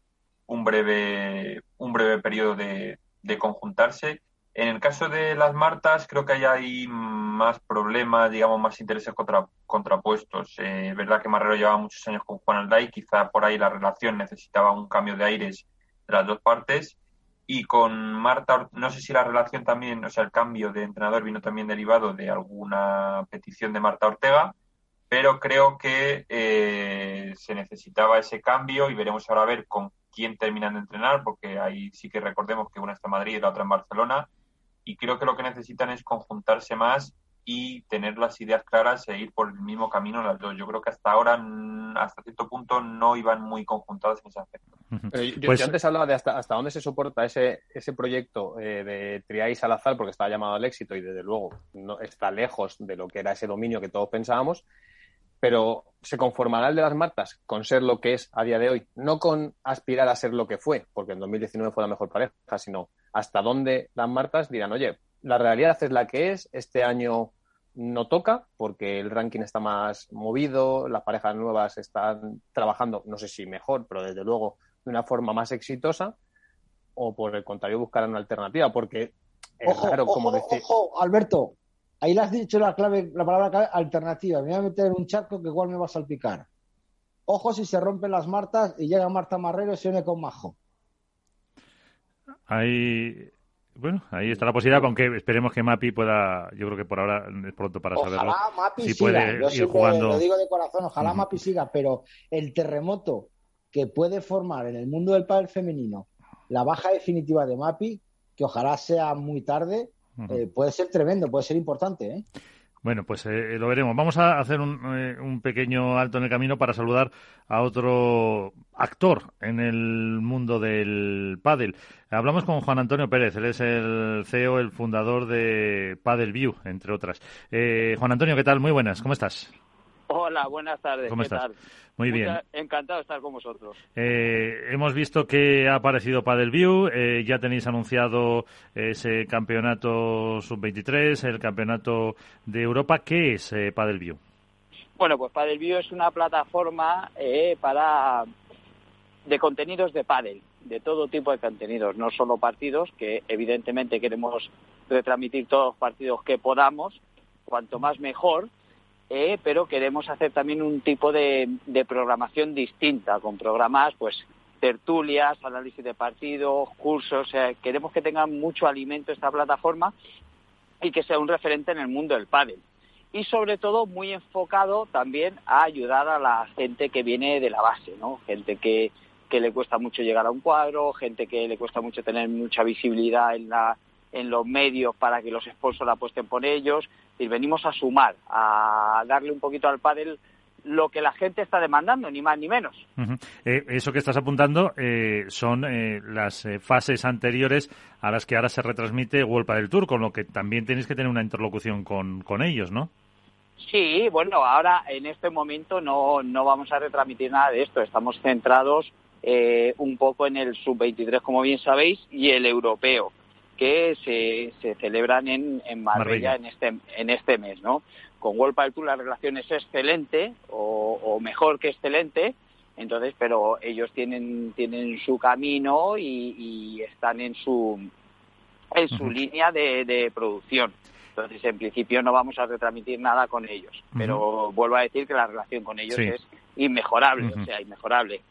E: un breve, un breve periodo de, conjuntarse. En el caso de las Martas, creo que hay más problemas, digamos, más intereses contra, contrapuestos. Eh, es verdad que Marrero llevaba muchos años con Juan Alday, quizá por ahí la relación necesitaba un cambio de aires de las dos partes. Y con Marta, no sé si la relación también, o sea, el cambio de entrenador vino también derivado de alguna petición de Marta Ortega, pero creo que eh, se necesitaba ese cambio y veremos ahora a ver con quién terminan de entrenar, porque ahí sí que recordemos que una está en Madrid y la otra en Barcelona, y creo que lo que necesitan es conjuntarse más y tener las ideas claras e ir por el mismo camino las dos. Yo creo que hasta ahora, hasta cierto punto, no iban muy conjuntados en ese aspecto.
H: yo, pues antes hablaba de hasta, hasta dónde se soporta ese, ese proyecto eh, de Triay Salazar, porque estaba llamado al éxito y desde luego no está lejos de lo que era ese dominio que todos pensábamos pero se conformará el de las Martas con ser lo que es a día de hoy, no con aspirar a ser lo que fue, porque en 2019 fue la mejor pareja, sino hasta dónde las Martas dirán, oye, la realidad es la que es, este año no toca porque el ranking está más movido, las parejas nuevas están trabajando, no sé si mejor, pero desde luego de una forma más exitosa, o por el contrario buscar una alternativa, porque
C: es raro como decir... Ojo, Alberto, Ahí le has dicho la clave, la palabra clave, alternativa. Me voy a meter en un charco que igual me va a salpicar. Ojo si se rompen las martas y llega Marta Marrero y se une con Majo.
A: Ahí, bueno, ahí está la posibilidad, aunque esperemos que Mapi pueda, yo creo que por ahora es pronto para
C: ojalá
A: Mapi
C: si puede ir jugando. Lo digo de corazón, ojalá Mapi siga, pero el terremoto que puede formar en el mundo del pádel femenino la baja definitiva de Mapi, que ojalá sea muy tarde, eh, puede ser tremendo, puede ser importante. ¿eh?
A: Bueno, pues eh, lo veremos. Vamos a hacer un, eh, un, pequeño alto en el camino para saludar a otro actor en el mundo del pádel. Hablamos con Juan Antonio Pérez, él es el CEO, el fundador de Paddle View, entre otras. Eh, Juan Antonio, ¿qué tal? Muy buenas, ¿cómo estás?
J: Hola, buenas tardes.
A: ¿Cómo
J: ¿Qué
A: estás?
J: Tal?
A: Muy bien.
J: Encantado de estar con vosotros.
A: Eh, hemos visto que ha aparecido Padelview, eh, ya tenéis anunciado ese campeonato sub-23, el campeonato de Europa. ¿Qué es eh, Padelview?
J: Bueno, pues Padelview es una plataforma eh, para de contenidos de pádel, de todo tipo de contenidos, no solo partidos, que evidentemente queremos retransmitir todos los partidos que podamos, cuanto más mejor, eh, pero queremos hacer también un tipo de, programación distinta, con programas, pues, tertulias, análisis de partidos, cursos, sea, queremos que tenga mucho alimento esta plataforma y que sea un referente en el mundo del pádel. Y sobre todo muy enfocado también a ayudar a la gente que viene de la base, ¿no? Gente que, que le cuesta mucho llegar a un cuadro, gente que le cuesta mucho tener mucha visibilidad en la en los medios para que los sponsors apuesten por ellos y venimos a sumar, a darle un poquito al pádel lo que la gente está demandando, ni más ni menos.
A: Uh -huh. eh, eso que estás apuntando eh, son eh, las fases anteriores a las que ahora se retransmite World Padel Tour, con lo que también tenéis que tener una interlocución con, con ellos, ¿no?
J: Sí, bueno, ahora en este momento no, no vamos a retransmitir nada de esto. Estamos centrados eh, un poco en el sub-23, como bien sabéis, y el europeo, que se, se celebran en, en Marbella, Marbella, En, este, en este mes, ¿no? Con World Tour la relación es excelente, o, o mejor que excelente, entonces, pero ellos tienen, tienen su camino y, y están en su, en su uh -huh. línea de, de producción. Entonces, en principio no vamos a retransmitir nada con ellos, uh -huh. pero vuelvo a decir que la relación con ellos sí. es inmejorable, uh -huh. o sea, inmejorable.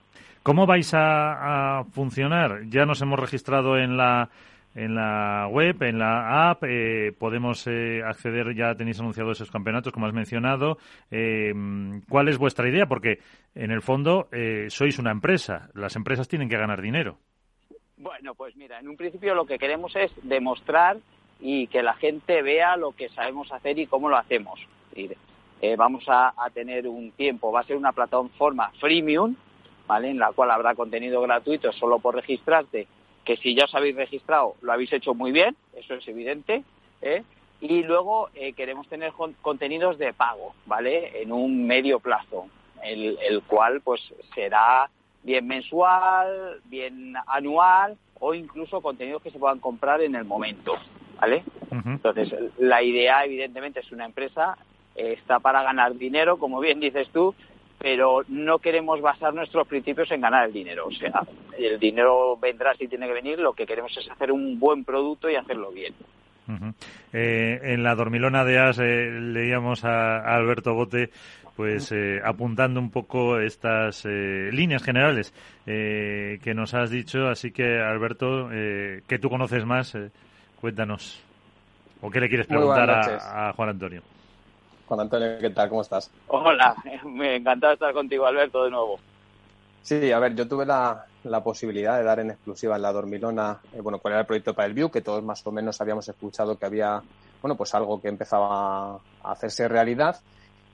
A: ¿Cómo vais a, a, funcionar? Ya nos hemos registrado en la en la web, en la app, eh, podemos eh, acceder, ya tenéis anunciado esos campeonatos, como has mencionado. Eh, ¿Cuál es vuestra idea? Porque, en el fondo, eh, sois una empresa. Las empresas tienen que ganar dinero.
J: Bueno, pues mira, en un principio lo que queremos es demostrar y que la gente vea lo que sabemos hacer y cómo lo hacemos. Eh, vamos a, a, tener un tiempo, va a ser una plataforma freemium, ¿vale? En la cual habrá contenido gratuito solo por registrarte, que si ya os habéis registrado lo habéis hecho muy bien, eso es evidente, ¿eh? Y luego eh, queremos tener contenidos de pago, ¿vale? En un medio plazo, el, el cual pues será bien mensual, bien anual o incluso contenidos que se puedan comprar en el momento. ¿vale? Uh -huh. Entonces, la idea, evidentemente, es una empresa, eh, está para ganar dinero, como bien dices tú, pero no queremos basar nuestros principios en ganar el dinero. O sea, el dinero vendrá si tiene que venir, lo que queremos es hacer un buen producto y hacerlo bien.
A: Uh -huh. eh, en la dormilona de As eh, leíamos a, a, Alberto Bote pues eh, apuntando un poco estas eh, líneas generales eh, que nos has dicho, así que Alberto, que tú conoces más, Cuéntanos. ¿O qué le quieres preguntar a, a, Juan Antonio?
H: Juan Antonio, ¿qué tal? ¿Cómo estás?
J: Hola, me encantado estar contigo, Alberto, de nuevo.
H: Sí, a ver, yo tuve la, la posibilidad de dar en exclusiva en la Dormilona, eh, bueno, cuál era el proyecto para el View, que todos más o menos habíamos escuchado que había, bueno, pues algo que empezaba a hacerse realidad.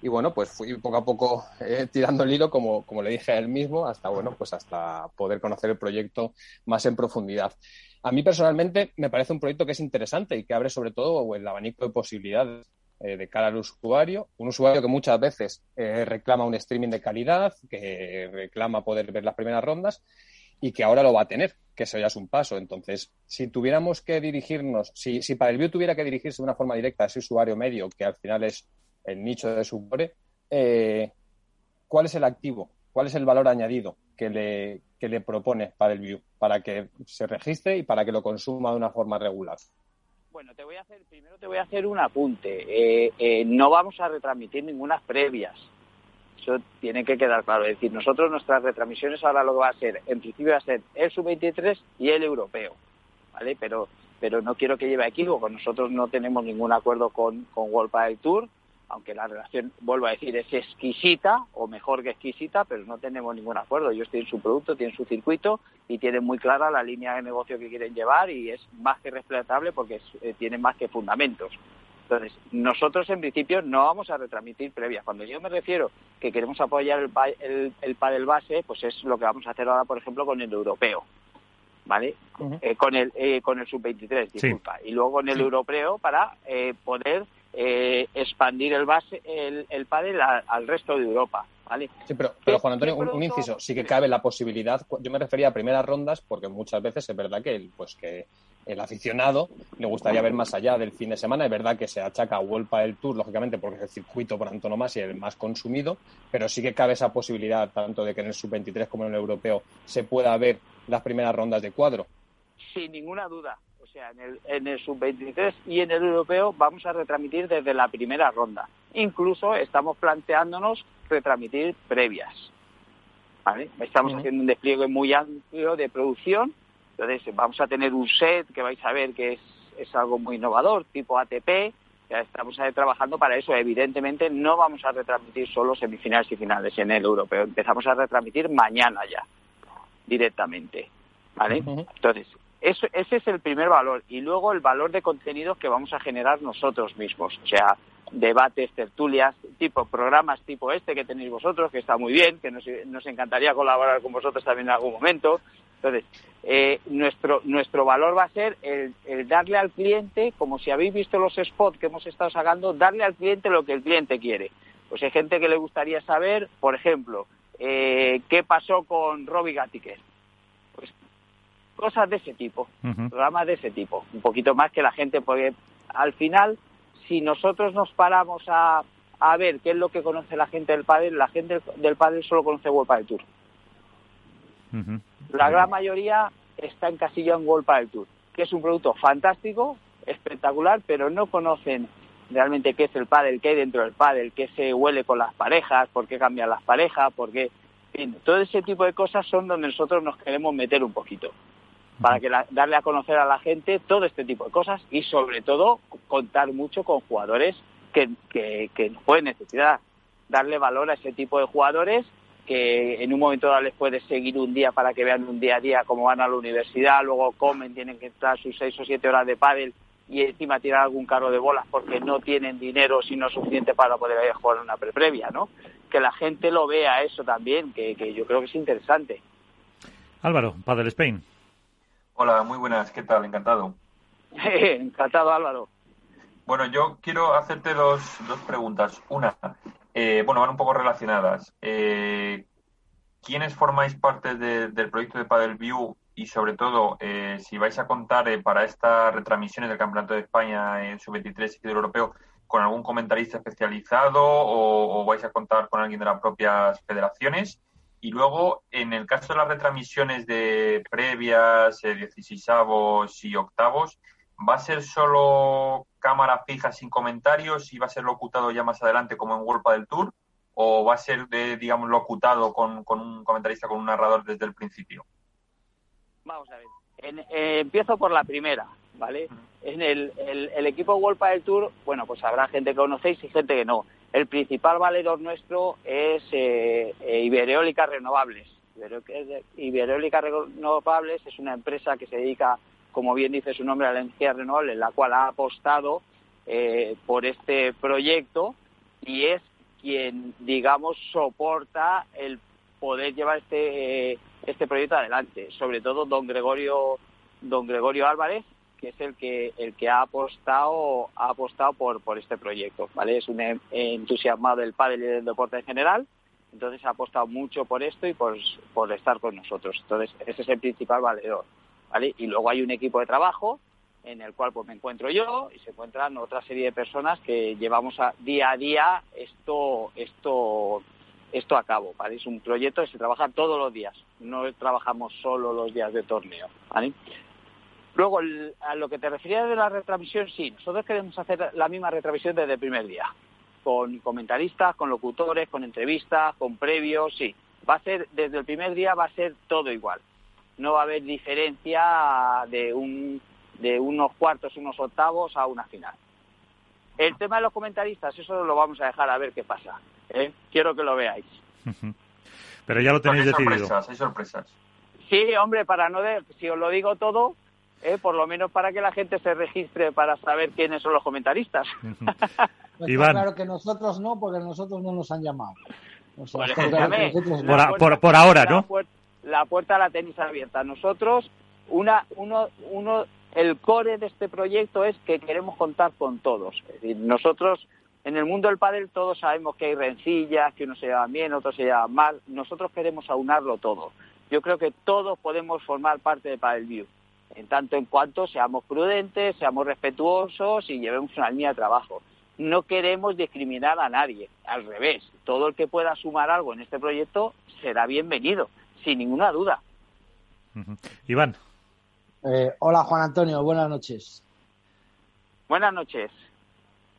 H: Y bueno, pues fui poco a poco eh, tirando el hilo, como, como le dije a él mismo, hasta, bueno, pues hasta poder conocer el proyecto más en profundidad. A mí personalmente me parece un proyecto que es interesante y que abre sobre todo el abanico de posibilidades eh, de cara al usuario. Un usuario que muchas veces eh, reclama un streaming de calidad, que reclama poder ver las primeras rondas y que ahora lo va a tener, que eso ya es un paso. Entonces, si tuviéramos que dirigirnos, si, si para el View tuviera que dirigirse de una forma directa a ese usuario medio, que al final es el nicho de su eh, ¿cuál es el activo? ¿Cuál es el valor añadido que le, que le propone para el View, para que se registre y para que lo consuma de una forma regular?
J: Bueno, te voy a hacer, primero te voy a hacer un apunte. Eh, eh, no vamos a retransmitir ninguna previas. Eso tiene que quedar claro. Es decir, nosotros nuestras retransmisiones ahora lo que va a ser, en principio va a ser el sub-23 y el europeo, ¿vale? Pero, pero no quiero que lleve equívoco. Nosotros no tenemos ningún acuerdo con, con World Padel Tour aunque la relación, vuelvo a decir, es exquisita o mejor que exquisita, pero no tenemos ningún acuerdo. Ellos tienen su producto, tienen su circuito y tienen muy clara la línea de negocio que quieren llevar y es más que respetable porque es, eh, tienen más que fundamentos. Entonces, nosotros en principio no vamos a retransmitir previas. Cuando yo me refiero que queremos apoyar el, el, el pádel base, pues es lo que vamos a hacer ahora, por ejemplo, con el europeo. ¿Vale? Eh, con el eh, con el sub-23, disculpa. Y luego con el europeo para eh, poder expandir el base el, el pádel al resto de Europa. ¿Vale?
H: Sí, pero, pero Juan Antonio, un, inciso, sí que cabe la posibilidad, yo me refería a primeras rondas porque muchas veces es verdad que, pues, que el aficionado le gustaría ver más allá del fin de semana. Es verdad que se achaca a Vuelpa del Tour, lógicamente, porque es el circuito por antonomasia el más consumido, pero sí que cabe esa posibilidad, tanto de que en el sub-23 como en el europeo se pueda ver las primeras rondas de cuadro.
J: Sin ninguna duda. O sea, en el, en el sub-23 y en el europeo vamos a retransmitir desde la primera ronda. Incluso estamos planteándonos retransmitir previas. ¿Vale? Estamos haciendo un despliegue muy amplio de producción entonces vamos a tener un set que vais a ver que es, es algo muy innovador, tipo ATP. Ya estamos trabajando para eso. Evidentemente no vamos a retransmitir solo semifinales y finales en el europeo. Empezamos a retransmitir mañana ya, directamente. ¿Vale? Entonces, eso, ese es el primer valor. Y luego el valor de contenidos que vamos a generar nosotros mismos. O sea, debates, tertulias, tipo programas tipo este que tenéis vosotros, que está muy bien, que nos, encantaría colaborar con vosotros también en algún momento. Entonces, eh, nuestro, nuestro valor va a ser el, darle al cliente, como si habéis visto los spots que hemos estado sacando, darle al cliente lo que el cliente quiere. Pues hay gente que le gustaría saber, por ejemplo, eh, qué pasó con Robbie Gattiker. Cosas de ese tipo, programas de ese tipo, un poquito más que la gente, porque al final, si nosotros nos paramos a, a ver qué es lo que conoce la gente del pádel, la gente del pádel solo conoce World Padel Tour. La gran mayoría está encasillado en World Padel Tour, que es un producto fantástico, espectacular, pero no conocen realmente qué es el pádel, qué hay dentro del pádel, qué se huele con las parejas, por qué cambian las parejas, por qué... todo ese tipo de cosas son donde nosotros nos queremos meter un poquito para que darle a conocer a la gente todo este tipo de cosas y sobre todo contar mucho con jugadores que, que, que pueden necesitar, darle valor a ese tipo de jugadores que en un momento dado les puede seguir un día para que vean un día a día cómo van a la universidad, luego comen, tienen que estar sus seis o siete horas de pádel y encima tirar algún carro de bolas porque no tienen dinero sino suficiente para poder jugar una pre previa, ¿no? Que la gente lo vea eso también, que, que yo creo que es interesante.
A: Álvaro, Padel Spain.
E: Hola, muy buenas, ¿qué tal? Encantado.
J: Encantado, Álvaro.
E: Bueno, yo quiero hacerte dos, dos preguntas. Una, eh, bueno, van un poco relacionadas. Eh, ¿Quiénes formáis parte del proyecto de Padelview y sobre todo eh, si vais a contar para estas retransmisiones del Campeonato de España en Sub-23 y del Europeo con algún comentarista especializado o, vais a contar con alguien de las propias federaciones? Y luego, en el caso de las retransmisiones de previas, eh, 16 y octavos, ¿Va a ser solo cámara fija sin comentarios y va a ser locutado ya más adelante como en World del Tour? ¿O va a ser, de, digamos, locutado con, un comentarista, con un narrador desde el principio?
J: Vamos a ver. Eh, empiezo por la primera, ¿vale? En el, el, equipo World del Tour, bueno, pues habrá gente que conocéis y gente que no. El principal valedor nuestro es eh, eh Ibereólica Renovables. Ibereólica Renovables es una empresa que se dedica como bien dice su nombre, a la energía renovable, la cual ha apostado eh, por este proyecto y es quien, digamos, soporta el poder llevar este, eh, este proyecto adelante. Sobre todo don Gregorio, don Gregorio Álvarez, que es el que el que ha apostado ha apostado por por este proyecto vale es un entusiasmado del pádel y del deporte en general entonces ha apostado mucho por esto y por, por estar con nosotros. Entonces ese es el principal valedor y luego hay un equipo de trabajo en el cual pues me encuentro yo y se encuentran otra serie de personas que llevamos día a día esto esto esto a cabo, ¿vale? Es un proyecto que se trabaja todos los días, no trabajamos solo los días de torneo, Luego, a lo que te referías de la retransmisión, sí, nosotros queremos hacer la misma retransmisión desde el primer día, con comentaristas, con locutores, con entrevistas, con previos, sí. Va a ser, desde el primer día va a ser todo igual no va a haber diferencia de, un, de unos cuartos, unos octavos a una final. El tema de los comentaristas, eso lo vamos a dejar a ver qué pasa. ¿eh? Quiero que lo veáis.
A: Pero ya lo tenéis
E: hay
A: decidido.
E: Sorpresas, hay sorpresas.
J: Sí, hombre, para no de, si os lo digo todo, ¿eh? por lo menos para que la gente se registre para saber quiénes son los comentaristas.
C: Pues claro que nosotros no, porque nosotros no nos han llamado.
A: por, ahora, ¿no?
J: La puerta, la tenéis abierta. Nosotros, una, uno, uno, el core de este proyecto es que queremos contar con todos. Es decir, nosotros en el mundo del pádel todos sabemos que hay rencillas, que unos se llevan bien, otros se llevan mal. Nosotros queremos aunarlo todo. Yo creo que todos podemos formar parte de Padel View en tanto en cuanto seamos prudentes, seamos respetuosos y llevemos una línea de trabajo. No queremos discriminar a nadie, al revés, todo el que pueda sumar algo en este proyecto será bienvenido, sin ninguna duda.
A: Iván.
C: Eh, hola Juan Antonio, buenas noches.
J: Buenas noches.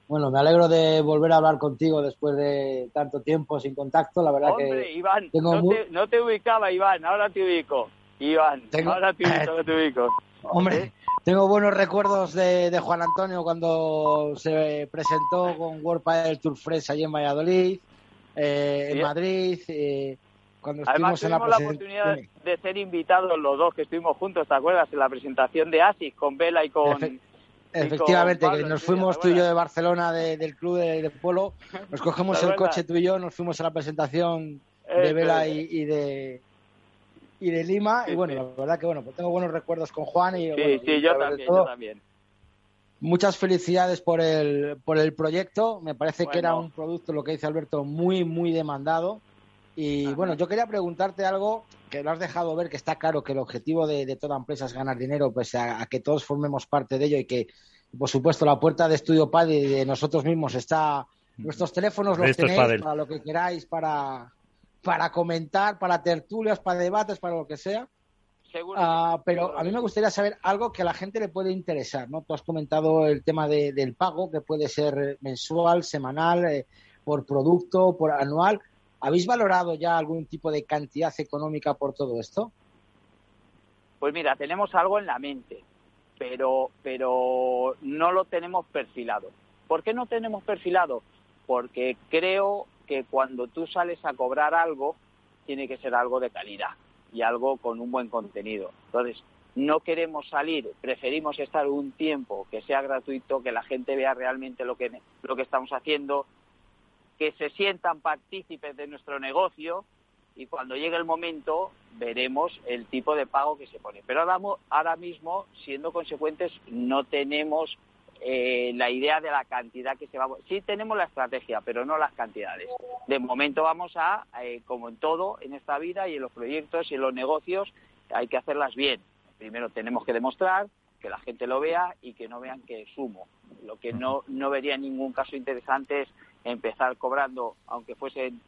C: Bueno, me alegro de volver a hablar contigo después de tanto tiempo sin contacto. La verdad
J: Hombre, Iván, no, te, no, te, ubicaba, Iván, ahora te ubico. Iván, ahora te ubico, te ubico.
C: Hombre, tengo buenos recuerdos de, Juan Antonio cuando se presentó con World Padel Tour Fresh allí en Valladolid, eh, en Madrid. Eh, cuando
J: Además,
C: en la,
J: la oportunidad de ser invitados los dos que estuvimos juntos, ¿te acuerdas? En la presentación de ASIS con Vela y con.
C: efectivamente, que nos fuimos tú y yo de Barcelona del club de, polo, nos cogemos el coche tú y yo, nos fuimos a la presentación de Vela y de y de Lima. y bueno, la verdad que bueno, pues tengo buenos recuerdos con Juan y,
J: sí, sí, yo, también, yo también.
C: Muchas felicidades por el, por el proyecto. Me parece que era un producto, lo que dice Alberto, muy, muy demandado. Y bueno, yo quería preguntarte algo que lo has dejado ver, que está claro que el objetivo de, toda empresa es ganar dinero, pues a, que todos formemos parte de ello y que, por supuesto, la puerta de Estudio Pad y de nosotros mismos está. Nuestros teléfonos los tenéis para lo que queráis, para, para comentar, para tertulias, para debates, para lo que sea. Ah, pero a mí me gustaría saber algo que a la gente le puede interesar, ¿no? Tú has comentado el tema del pago, que puede ser mensual, semanal, eh, por producto, por anual. ¿Habéis valorado ya algún tipo de cantidad económica por todo esto?
J: Pues mira, tenemos algo en la mente, pero, pero no lo tenemos perfilado. ¿Por qué no tenemos perfilado? Porque creo que cuando tú sales a cobrar algo, tiene que ser algo de calidad y algo con un buen contenido. Entonces, no queremos salir, preferimos estar un tiempo que sea gratuito, que la gente vea realmente lo que, lo que estamos haciendo, que se sientan partícipes de nuestro negocio y cuando llegue el momento veremos el tipo de pago que se pone. Pero ahora, ahora mismo, siendo consecuentes, no tenemos eh, la idea de la cantidad que se va a... Sí tenemos la estrategia, pero no las cantidades. De momento vamos a, eh, como en todo en esta vida y en los proyectos y en los negocios, hay que hacerlas bien. Primero tenemos que demostrar que la gente lo vea y que no vean que sumo. Lo que no, no vería en ningún caso interesante es empezar cobrando, aunque fuesen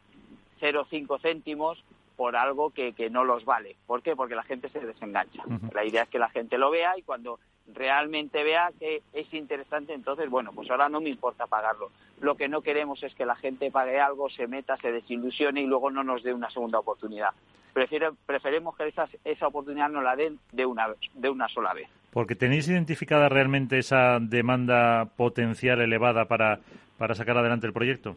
J: 0,5 céntimos, por algo que, que no los vale. ¿Por qué? Porque la gente se desengancha. La idea es que la gente lo vea y cuando realmente vea que es interesante, entonces, bueno, pues ahora no me importa pagarlo. Lo que no queremos es que la gente pague algo, se meta, se desilusione y luego no nos dé una segunda oportunidad. Prefiero, preferemos que esa, esa oportunidad nos la den de una, de una sola vez.
A: Porque tenéis identificada realmente esa demanda potencial elevada para, para sacar adelante el proyecto.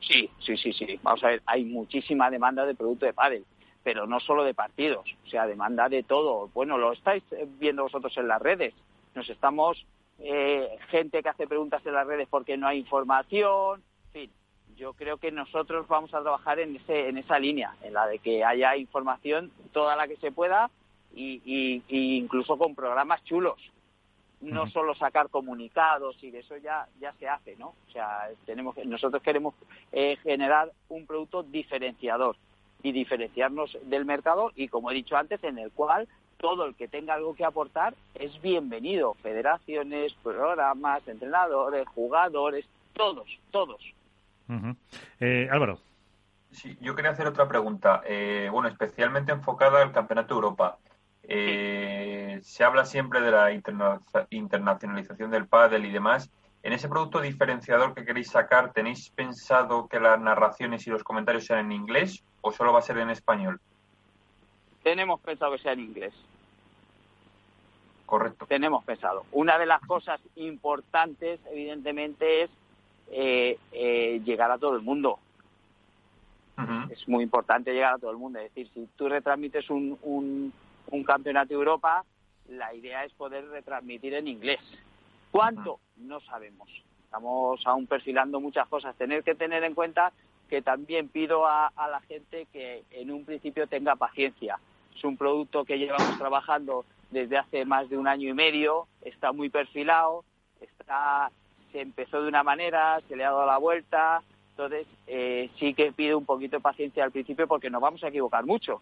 J: Sí, sí, sí, sí. Vamos a ver, hay muchísima demanda de producto de pádel pero no solo de partidos, o sea, demanda de todo. Bueno, lo estáis viendo vosotros en las redes. Nos estamos, eh, gente que hace preguntas en las redes porque no hay información, en fin. Yo creo que nosotros vamos a trabajar en, ese, en esa línea, en la de que haya información toda la que se pueda y, incluso con programas chulos. No solo sacar comunicados y de eso ya, ya se hace, ¿no? O sea, tenemos, nosotros queremos eh, generar un producto diferenciador y diferenciarnos del mercado y, como he dicho antes, en el cual todo el que tenga algo que aportar es bienvenido. Federaciones, programas, entrenadores, jugadores, todos, todos.
A: Eh, Álvaro.
E: Sí, yo quería hacer otra pregunta, eh, bueno, especialmente enfocada al Campeonato de Europa. Eh, se habla siempre de la internacionalización del pádel y demás. En ese producto diferenciador que queréis sacar, ¿tenéis pensado que las narraciones y los comentarios sean en inglés o solo va a ser en español?
J: Tenemos pensado que sea en inglés.
E: Correcto.
J: Tenemos pensado. Una de las cosas importantes, evidentemente, es eh, eh, llegar a todo el mundo. Es muy importante llegar a todo el mundo. Es decir, si tú retransmites un, un, campeonato de Europa, la idea es poder retransmitir en inglés. ¿Cuánto? No sabemos. Estamos aún perfilando muchas cosas. Tener que tener en cuenta que también pido a, la gente que en un principio tenga paciencia. Es un producto que llevamos trabajando desde hace más de un año y medio, está muy perfilado, está, se empezó de una manera, se le ha dado la vuelta, entonces eh, sí que pido un poquito de paciencia al principio porque nos vamos a equivocar mucho.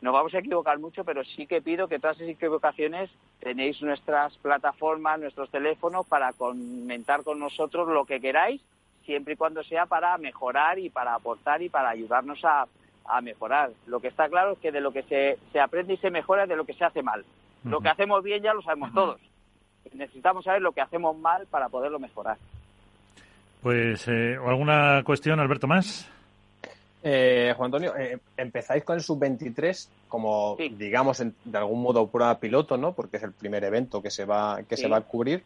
J: Nos vamos a equivocar mucho, pero sí que pido que todas esas equivocaciones tenéis nuestras plataformas, nuestros teléfonos para comentar con nosotros lo que queráis siempre y cuando sea para mejorar y para aportar y para ayudarnos a, mejorar. Lo que está claro es que de lo que se, se aprende y se mejora es de lo que se hace mal. Lo que hacemos bien ya lo sabemos todos. Necesitamos saber lo que hacemos mal para poderlo mejorar.
A: Pues, eh, ¿alguna cuestión, Alberto, más?
H: Eh, Juan Antonio, eh, empezáis con el sub-23 como, digamos, de algún modo prueba piloto, ¿no? Porque es el primer evento que se va, que se va a cubrir.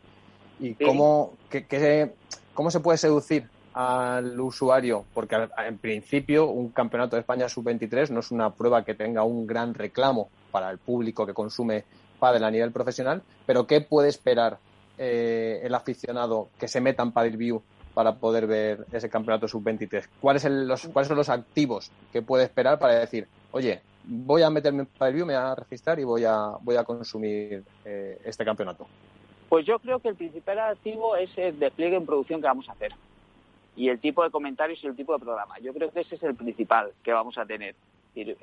H: ¿Y cómo, ¿Cómo se puede seducir al usuario? Porque en principio un campeonato de España sub-23 no es una prueba que tenga un gran reclamo para el público que consume pádel a nivel profesional, pero ¿qué puede esperar eh, el aficionado que se meta en Padel View para poder ver ese campeonato sub-23? ¿Cuáles, ¿Cuáles son los activos que puede esperar para decir, oye, voy a meterme en Padel me voy a registrar y voy a, voy a consumir eh, este campeonato?
J: Pues yo creo que el principal activo es el despliegue en producción que vamos a hacer y el tipo de comentarios y el tipo de programa. Yo creo que ese es el principal que vamos a tener.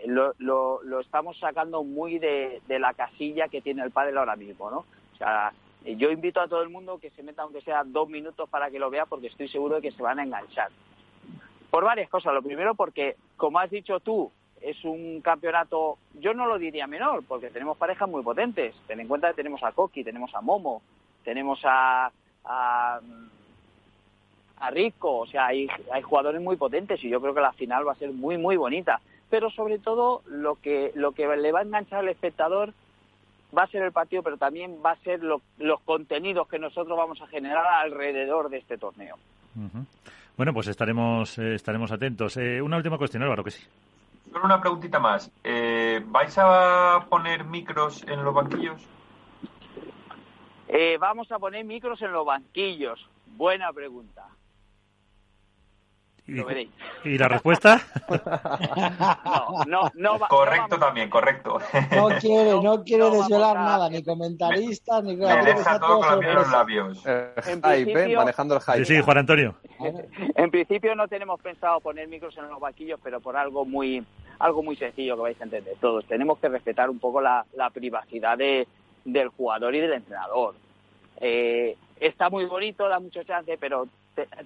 J: Lo, lo, estamos sacando muy de, la casilla que tiene el padre ahora mismo, ¿no? O sea, yo invito a todo el mundo que se meta aunque sea dos minutos para que lo vea porque estoy seguro de que se van a enganchar. Por varias cosas. Lo primero porque, como has dicho tú, es un campeonato, yo no lo diría menor, porque tenemos parejas muy potentes. Ten en cuenta que tenemos a Coqui, tenemos a Momo, tenemos a, a, Rico, o sea, hay, hay jugadores muy potentes y yo creo que la final va a ser muy, muy bonita. Pero sobre todo lo que, lo que le va a enganchar al espectador va a ser el partido, pero también va a ser los contenidos que nosotros vamos a generar alrededor de este torneo.
A: Bueno, pues estaremos, eh, estaremos atentos. Eh, una última cuestión, Álvaro, que sí.
E: Solo una preguntita más. Eh, ¿Vais a poner micros en los banquillos?
J: Eh, vamos a poner micros en los banquillos. Buena pregunta.
A: Lo veréis. ¿Y la respuesta?
E: no, no, no. Correcto también, correcto.
C: No quiere, no quiere desvelar nada, ni comentaristas, ni
E: Me deja todo con la los labios.
H: Eh, manejando el hype.
A: Sí, sí, Juan Antonio.
J: En principio no tenemos pensado poner micros en los banquillos, pero por algo muy algo muy sencillo que vais a entender todos. Tenemos que respetar un poco la, privacidad de, del jugador y del entrenador. Eh, está muy bonito, da mucho chance, pero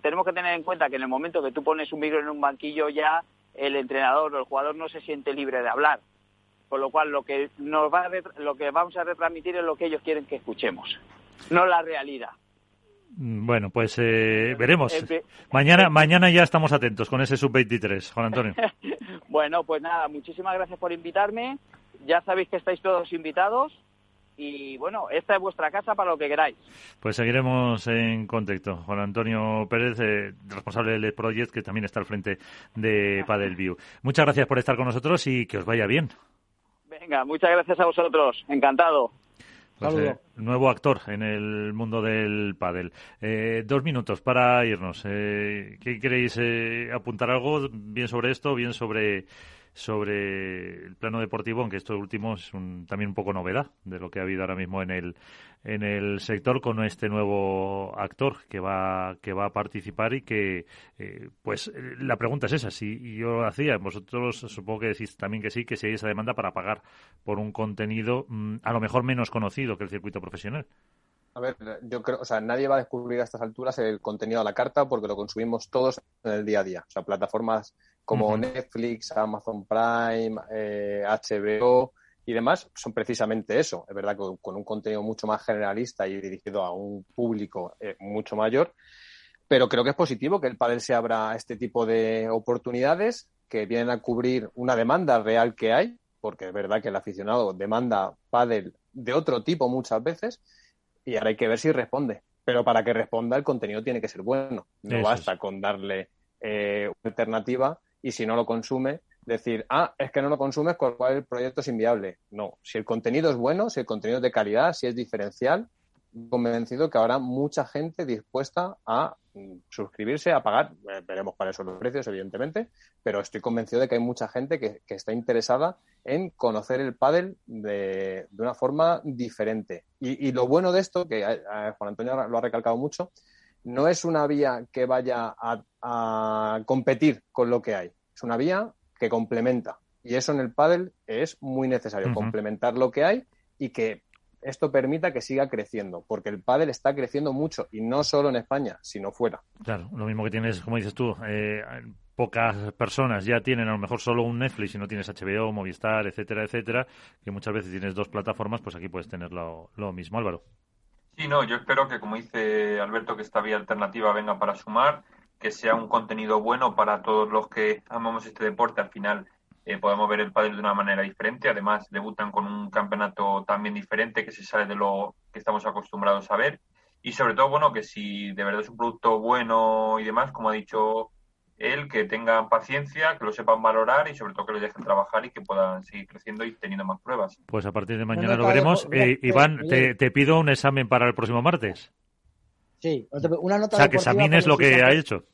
J: tenemos que tener en cuenta que en el momento que tú pones un micro en un banquillo ya el entrenador o el jugador no se siente libre de hablar. Con lo cual lo que nos va lo que vamos a retransmitir es lo que ellos quieren que escuchemos, no la realidad.
A: Mm, bueno, pues eh, veremos. Mañana, mañana ya estamos atentos con ese sub-23, Juan Antonio.
J: bueno, pues nada, muchísimas gracias por invitarme. Ya sabéis que estáis todos invitados. Y bueno, esta es vuestra casa para lo que queráis.
A: Pues seguiremos en contacto. Juan Antonio Pérez, eh, responsable del Project, que también está al frente de Padel View. Muchas gracias por estar con nosotros y que os vaya bien.
J: Venga, muchas gracias a vosotros. Encantado.
A: Pues, eh, nuevo actor en el mundo del pádel. Eh, dos minutos para irnos. Eh, ¿Qué queréis apuntar algo bien sobre esto, bien sobre sobre el plano deportivo, aunque esto último es también un poco novedad de lo que ha habido ahora mismo en el, en el sector con este nuevo actor que va, que va a participar y que, eh, pues, eh, la pregunta es esa, si yo hacía, vosotros supongo que decís también que sí, que si hay esa demanda para pagar por un contenido mm, a lo mejor menos conocido que el circuito profesional.
H: A ver, yo creo, o sea, nadie va a descubrir a estas alturas el contenido a la carta porque lo consumimos todos en el día a día. O sea, plataformas como Netflix, Amazon Prime, HBO eh, y demás son precisamente eso. Es verdad que con un contenido mucho más generalista y dirigido a un público eh, mucho mayor, pero creo que es positivo que el pádel se abra a este tipo de oportunidades que vienen a cubrir una demanda real que hay, porque es verdad que el aficionado demanda pádel de otro tipo muchas veces y ahora hay que ver si responde. Pero para que responda el contenido tiene que ser bueno. No basta con darle eh, una alternativa y si no lo consume, decir, ah, es que no lo consumes, con lo cual el proyecto es inviable. No, si el contenido es bueno, si el contenido es de calidad, si es diferencial, convencido que habrá mucha gente dispuesta a mm, suscribirse, a pagar. Veremos cuáles son los precios, evidentemente, pero estoy convencido de que hay mucha gente que, está interesada en conocer el pádel de, una forma diferente. Y, lo bueno de esto, que eh, eh, Juan Antonio lo ha recalcado mucho, no es una vía que vaya a, competir con lo que hay. Es una vía que complementa. Y eso en el pádel es muy necesario, complementar lo que hay y que esto permita que siga creciendo, porque el pádel está creciendo mucho y no solo en España, sino fuera.
A: Claro, lo mismo que tienes, como dices tú, eh, pocas personas ya tienen a lo mejor solo un Netflix y no tienes HBO, Movistar, etcétera, etcétera, que muchas veces tienes dos plataformas, pues aquí puedes tener lo, mismo, Álvaro.
E: Sí, no, yo espero que, como dice Alberto, que esta vía alternativa venga para sumar, que sea un contenido bueno para todos los que amamos este deporte. Al final, eh, ver el pádel de una manera diferente. Además, debutan con un campeonato también diferente que se sale de lo que estamos acostumbrados a ver. Y sobre todo, bueno, que si de verdad es un producto bueno y demás, como ha dicho él, que tengan paciencia, que lo sepan valorar y sobre todo que lo dejen trabajar y que puedan seguir creciendo y teniendo más pruebas.
A: Pues a partir de mañana lo veremos. Eh, Iván, te, te, pido un examen para el próximo martes.
C: Sí, una nota
A: O sea, que examines lo que ha hecho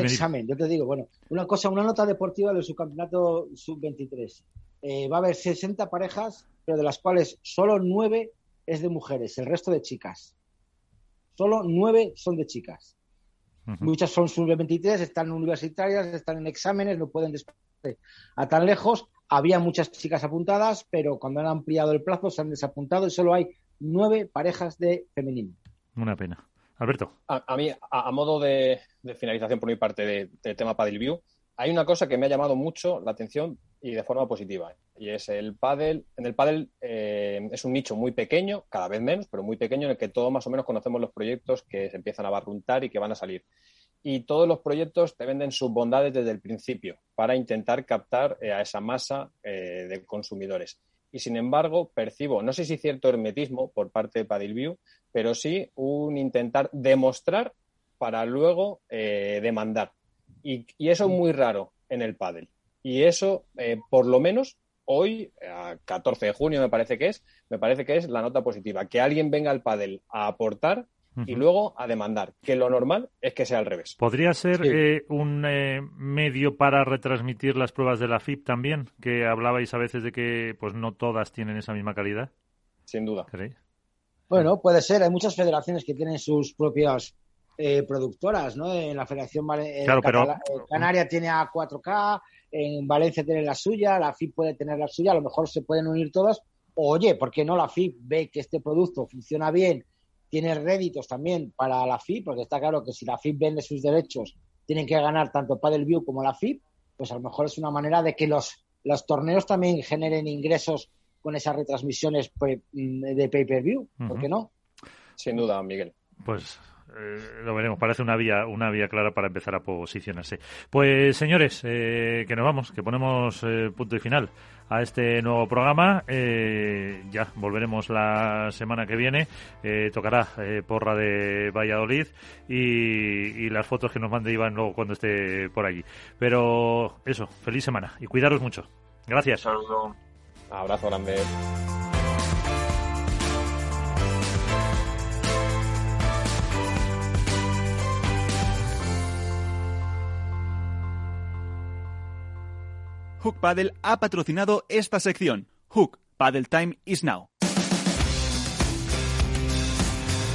C: un examen. Yo te digo, bueno, una cosa, una nota deportiva del subcampeonato sub-23. Eh, va a haber 60 parejas, pero de las cuales solo 9 es de mujeres, el resto de chicas. Solo 9 son de chicas. Muchas son sub-23, están universitarias, están en exámenes, no pueden desplazarse a tan lejos. Había muchas chicas apuntadas, pero cuando han ampliado el plazo se han desapuntado y solo hay 9 parejas de femenino.
A: Una pena. Alberto.
H: A, mí, a, modo de, finalización por mi parte del de tema Paddle View, hay una cosa que me ha llamado mucho la atención y de forma positiva. Y es el paddle. En el paddle eh, es un nicho muy pequeño, cada vez menos, pero muy pequeño, en el que todos más o menos conocemos los proyectos que se empiezan a barruntar y que van a salir. Y todos los proyectos te venden sus bondades desde el principio para intentar captar eh, a esa masa eh, de consumidores y sin embargo percibo, no sé si cierto hermetismo por parte de Padilview, pero sí un intentar demostrar para luego eh, demandar. Y, eso es muy raro en el pádel. Y eso, eh, por lo menos hoy, a 14 de junio me parece que es, me parece que es la nota positiva. Que alguien venga al pádel a aportar y luego a demandar, que lo normal es que sea al revés.
A: ¿Podría ser eh, un eh, medio para retransmitir las pruebas de la FIP también? Que hablabais a veces de que pues no todas tienen esa misma calidad.
H: Sin duda.
C: Bueno, puede ser. Hay muchas federaciones que tienen sus propias eh, productoras, ¿no? En la Federación
A: claro, pero...
C: Canaria tiene a 4K, en Valencia tiene la suya, la FIP puede tener la suya, a lo mejor se pueden unir todas. Oye, ¿por qué no la FIP ve que este producto funciona bien tiene réditos también para la FIP, porque está claro que si la FIP vende sus derechos, tienen que ganar tanto Paddle View como la FIP, pues a lo mejor es una manera de que los, los torneos también generen ingresos con esas retransmisiones pues, de pay-per-view, ¿por qué no?
H: Sin duda, Miguel.
A: Pues eh, lo veremos. Parece una vía, una vía clara para empezar a posicionarse. Pues señores, eh, que nos vamos, que ponemos eh, punto y final a este nuevo programa. ya volveremos la semana que viene. tocará porra de Valladolid y, y, las fotos que nos mande Iván luego cuando esté por allí. Pero eso, feliz semana y cuidaros mucho. Gracias.
E: Saludos.
H: Abrazo grande.
D: Hook Paddle ha patrocinado esta sección. Hook Paddle Time is now.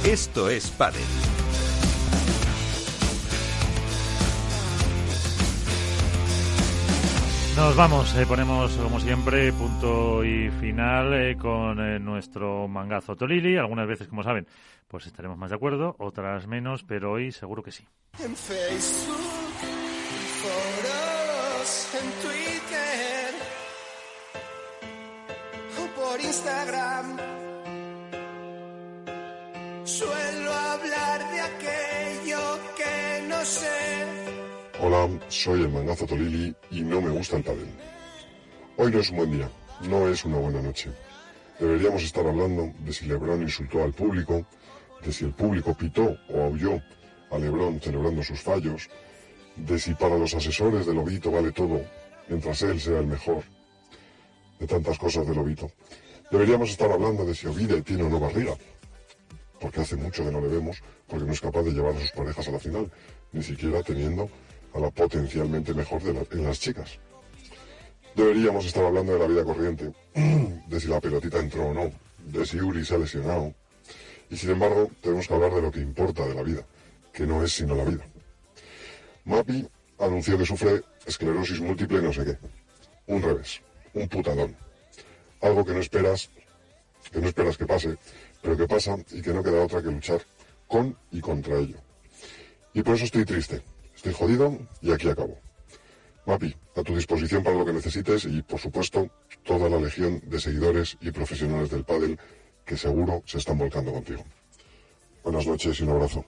B: Esto es Paddle.
A: Nos vamos, eh, ponemos como siempre punto y final eh, con eh, nuestro mangazo Tolili. Algunas veces, como saben, pues estaremos más de acuerdo, otras menos, pero hoy seguro que sí. En Facebook, en Instagram.
K: Suelo hablar de aquello que no sé. Hola, soy el mangazo Tolili y no me gusta el pádel. Hoy no es un buen día, no es una buena noche. Deberíamos estar hablando de si Lebron insultó al público, de si el público pitó o aulló a Lebron celebrando sus fallos, de si para los asesores de Lobito vale todo mientras él sea el mejor de tantas cosas del Lobito. Deberíamos estar hablando de si Ovide tiene o no barriga, porque hace mucho que no le vemos, porque no es capaz de llevar a sus parejas a la final, ni siquiera teniendo a la potencialmente mejor de en las chicas. Deberíamos estar hablando de la vida corriente, de si la pelotita entró o no, de si Uri se ha lesionado. Y sin embargo, tenemos que hablar de lo que importa de la vida, que no es sino la vida. Mapi anunció que sufre esclerosis múltiple no sé qué. Un revés, un putadón. Algo que no esperas, que no esperas que pase, pero que pasa y que no queda otra que luchar con y contra ello. Y por eso estoy triste, estoy jodido y aquí acabo. Mapi, a tu disposición para lo que necesites y, por supuesto, toda la legión de seguidores y profesionales del pádel que seguro se están volcando contigo. Buenas noches y un abrazo.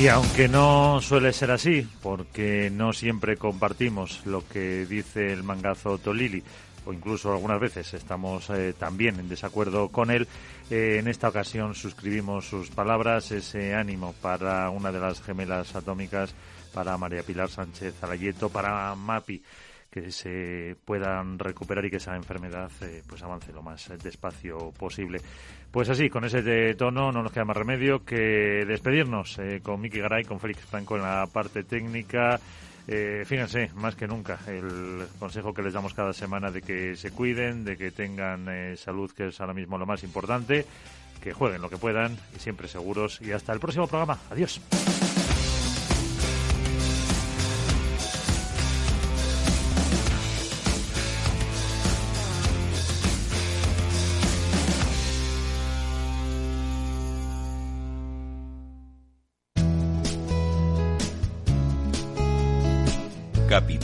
A: Y aunque no suele ser así, porque no siempre compartimos lo que dice el mangazo Tolili, o incluso algunas veces estamos eh, también en desacuerdo con él, eh, en esta ocasión suscribimos sus palabras, ese ánimo para una de las gemelas atómicas, para María Pilar Sánchez Alayeto, para Mapi que se puedan recuperar y que esa enfermedad eh, pues avance lo más despacio posible. Pues así, con ese tono no nos queda más remedio que despedirnos con Miki Garay, con Félix Franco en la parte técnica, eh, fíjense, más que nunca, el consejo que les damos cada semana de que se cuiden, de que tengan eh, salud, que es ahora mismo lo más importante, que jueguen lo que puedan y siempre seguros. Y hasta el próximo programa. Adiós.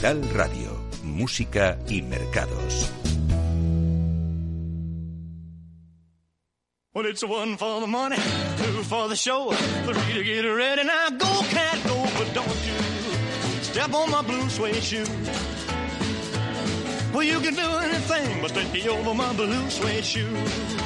B: Capital Radio, Música y Mercados. Well, it's one for the money, two for the show, three to get ready. Now go, cat, go, but don't you step on my blue suede shoe. Well, you can do anything but take over my blue suede shoe.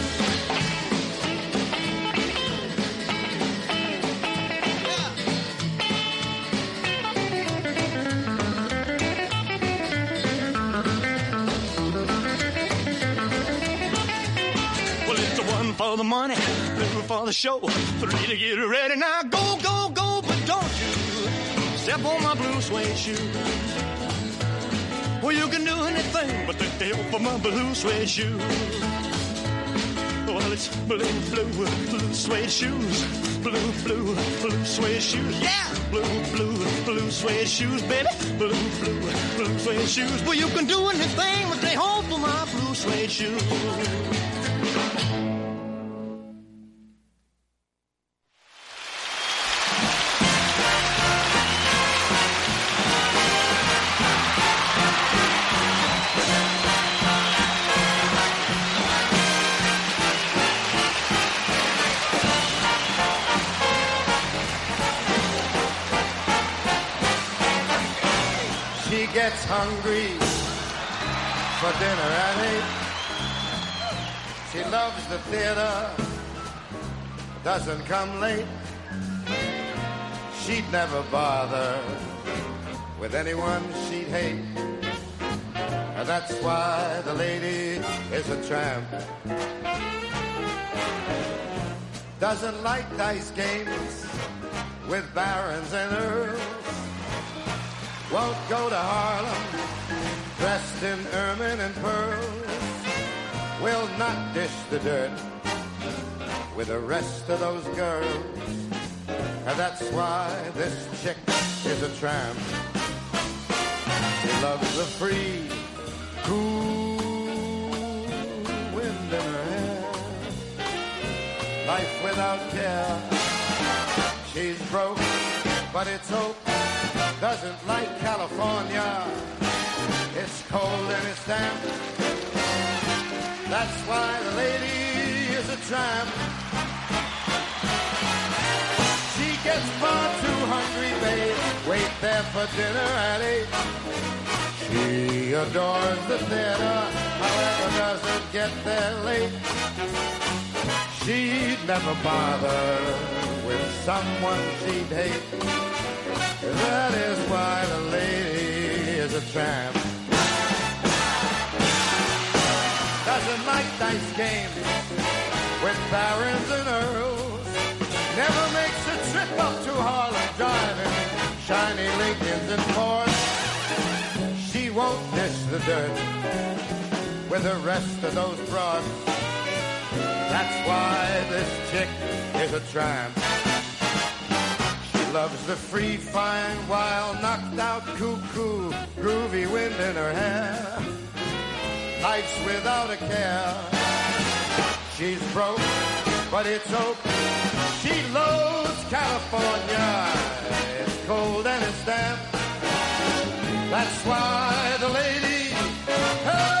B: For the money, two for the show, three to get ready. Now go, go, go, but don't you step on my blue suede shoe. Well, you can do anything but take the help for my blue suede shoe. Well, it's blue, blue, blue suede shoes. Blue, blue, blue suede shoes. Yeah! Blue, blue, blue suede shoes, baby. Blue, blue, blue suede shoes. Well, you can do anything but they hold for my blue suede shoes.
L: Theater, doesn't come late. She'd never bother with anyone she'd hate. And that's why the lady is a tramp. doesn't like dice games with barons and earls. Won't go to Harlem dressed in ermine and pearls. Will not dish the dirt with the rest of those girls. And that's why this chick is a tramp. She loves the free, cool wind in her hair. Life without care. She's broke, but it's hope. Doesn't like California. It's cold and it's damp. That's why the lady is a tramp. Gets far too hungry, babe. Wait there for dinner at eight. She adores the theater, however, doesn't get there late. She'd never bother with someone she'd hate. That is why the lady is a tramp. Doesn't like dice games with barons and earls. Never makes trip up to Harlem driving shiny Lincolns and Fords. She won't dish the dirt with the rest of those broads. That's why this chick is a tramp. She loves the free, fine, wild, knocked out, cuckoo, groovy wind in her hair. Nights without a care. She's broke, but it's hope. She loves California. It's cold and it's damp. That's why the lady. That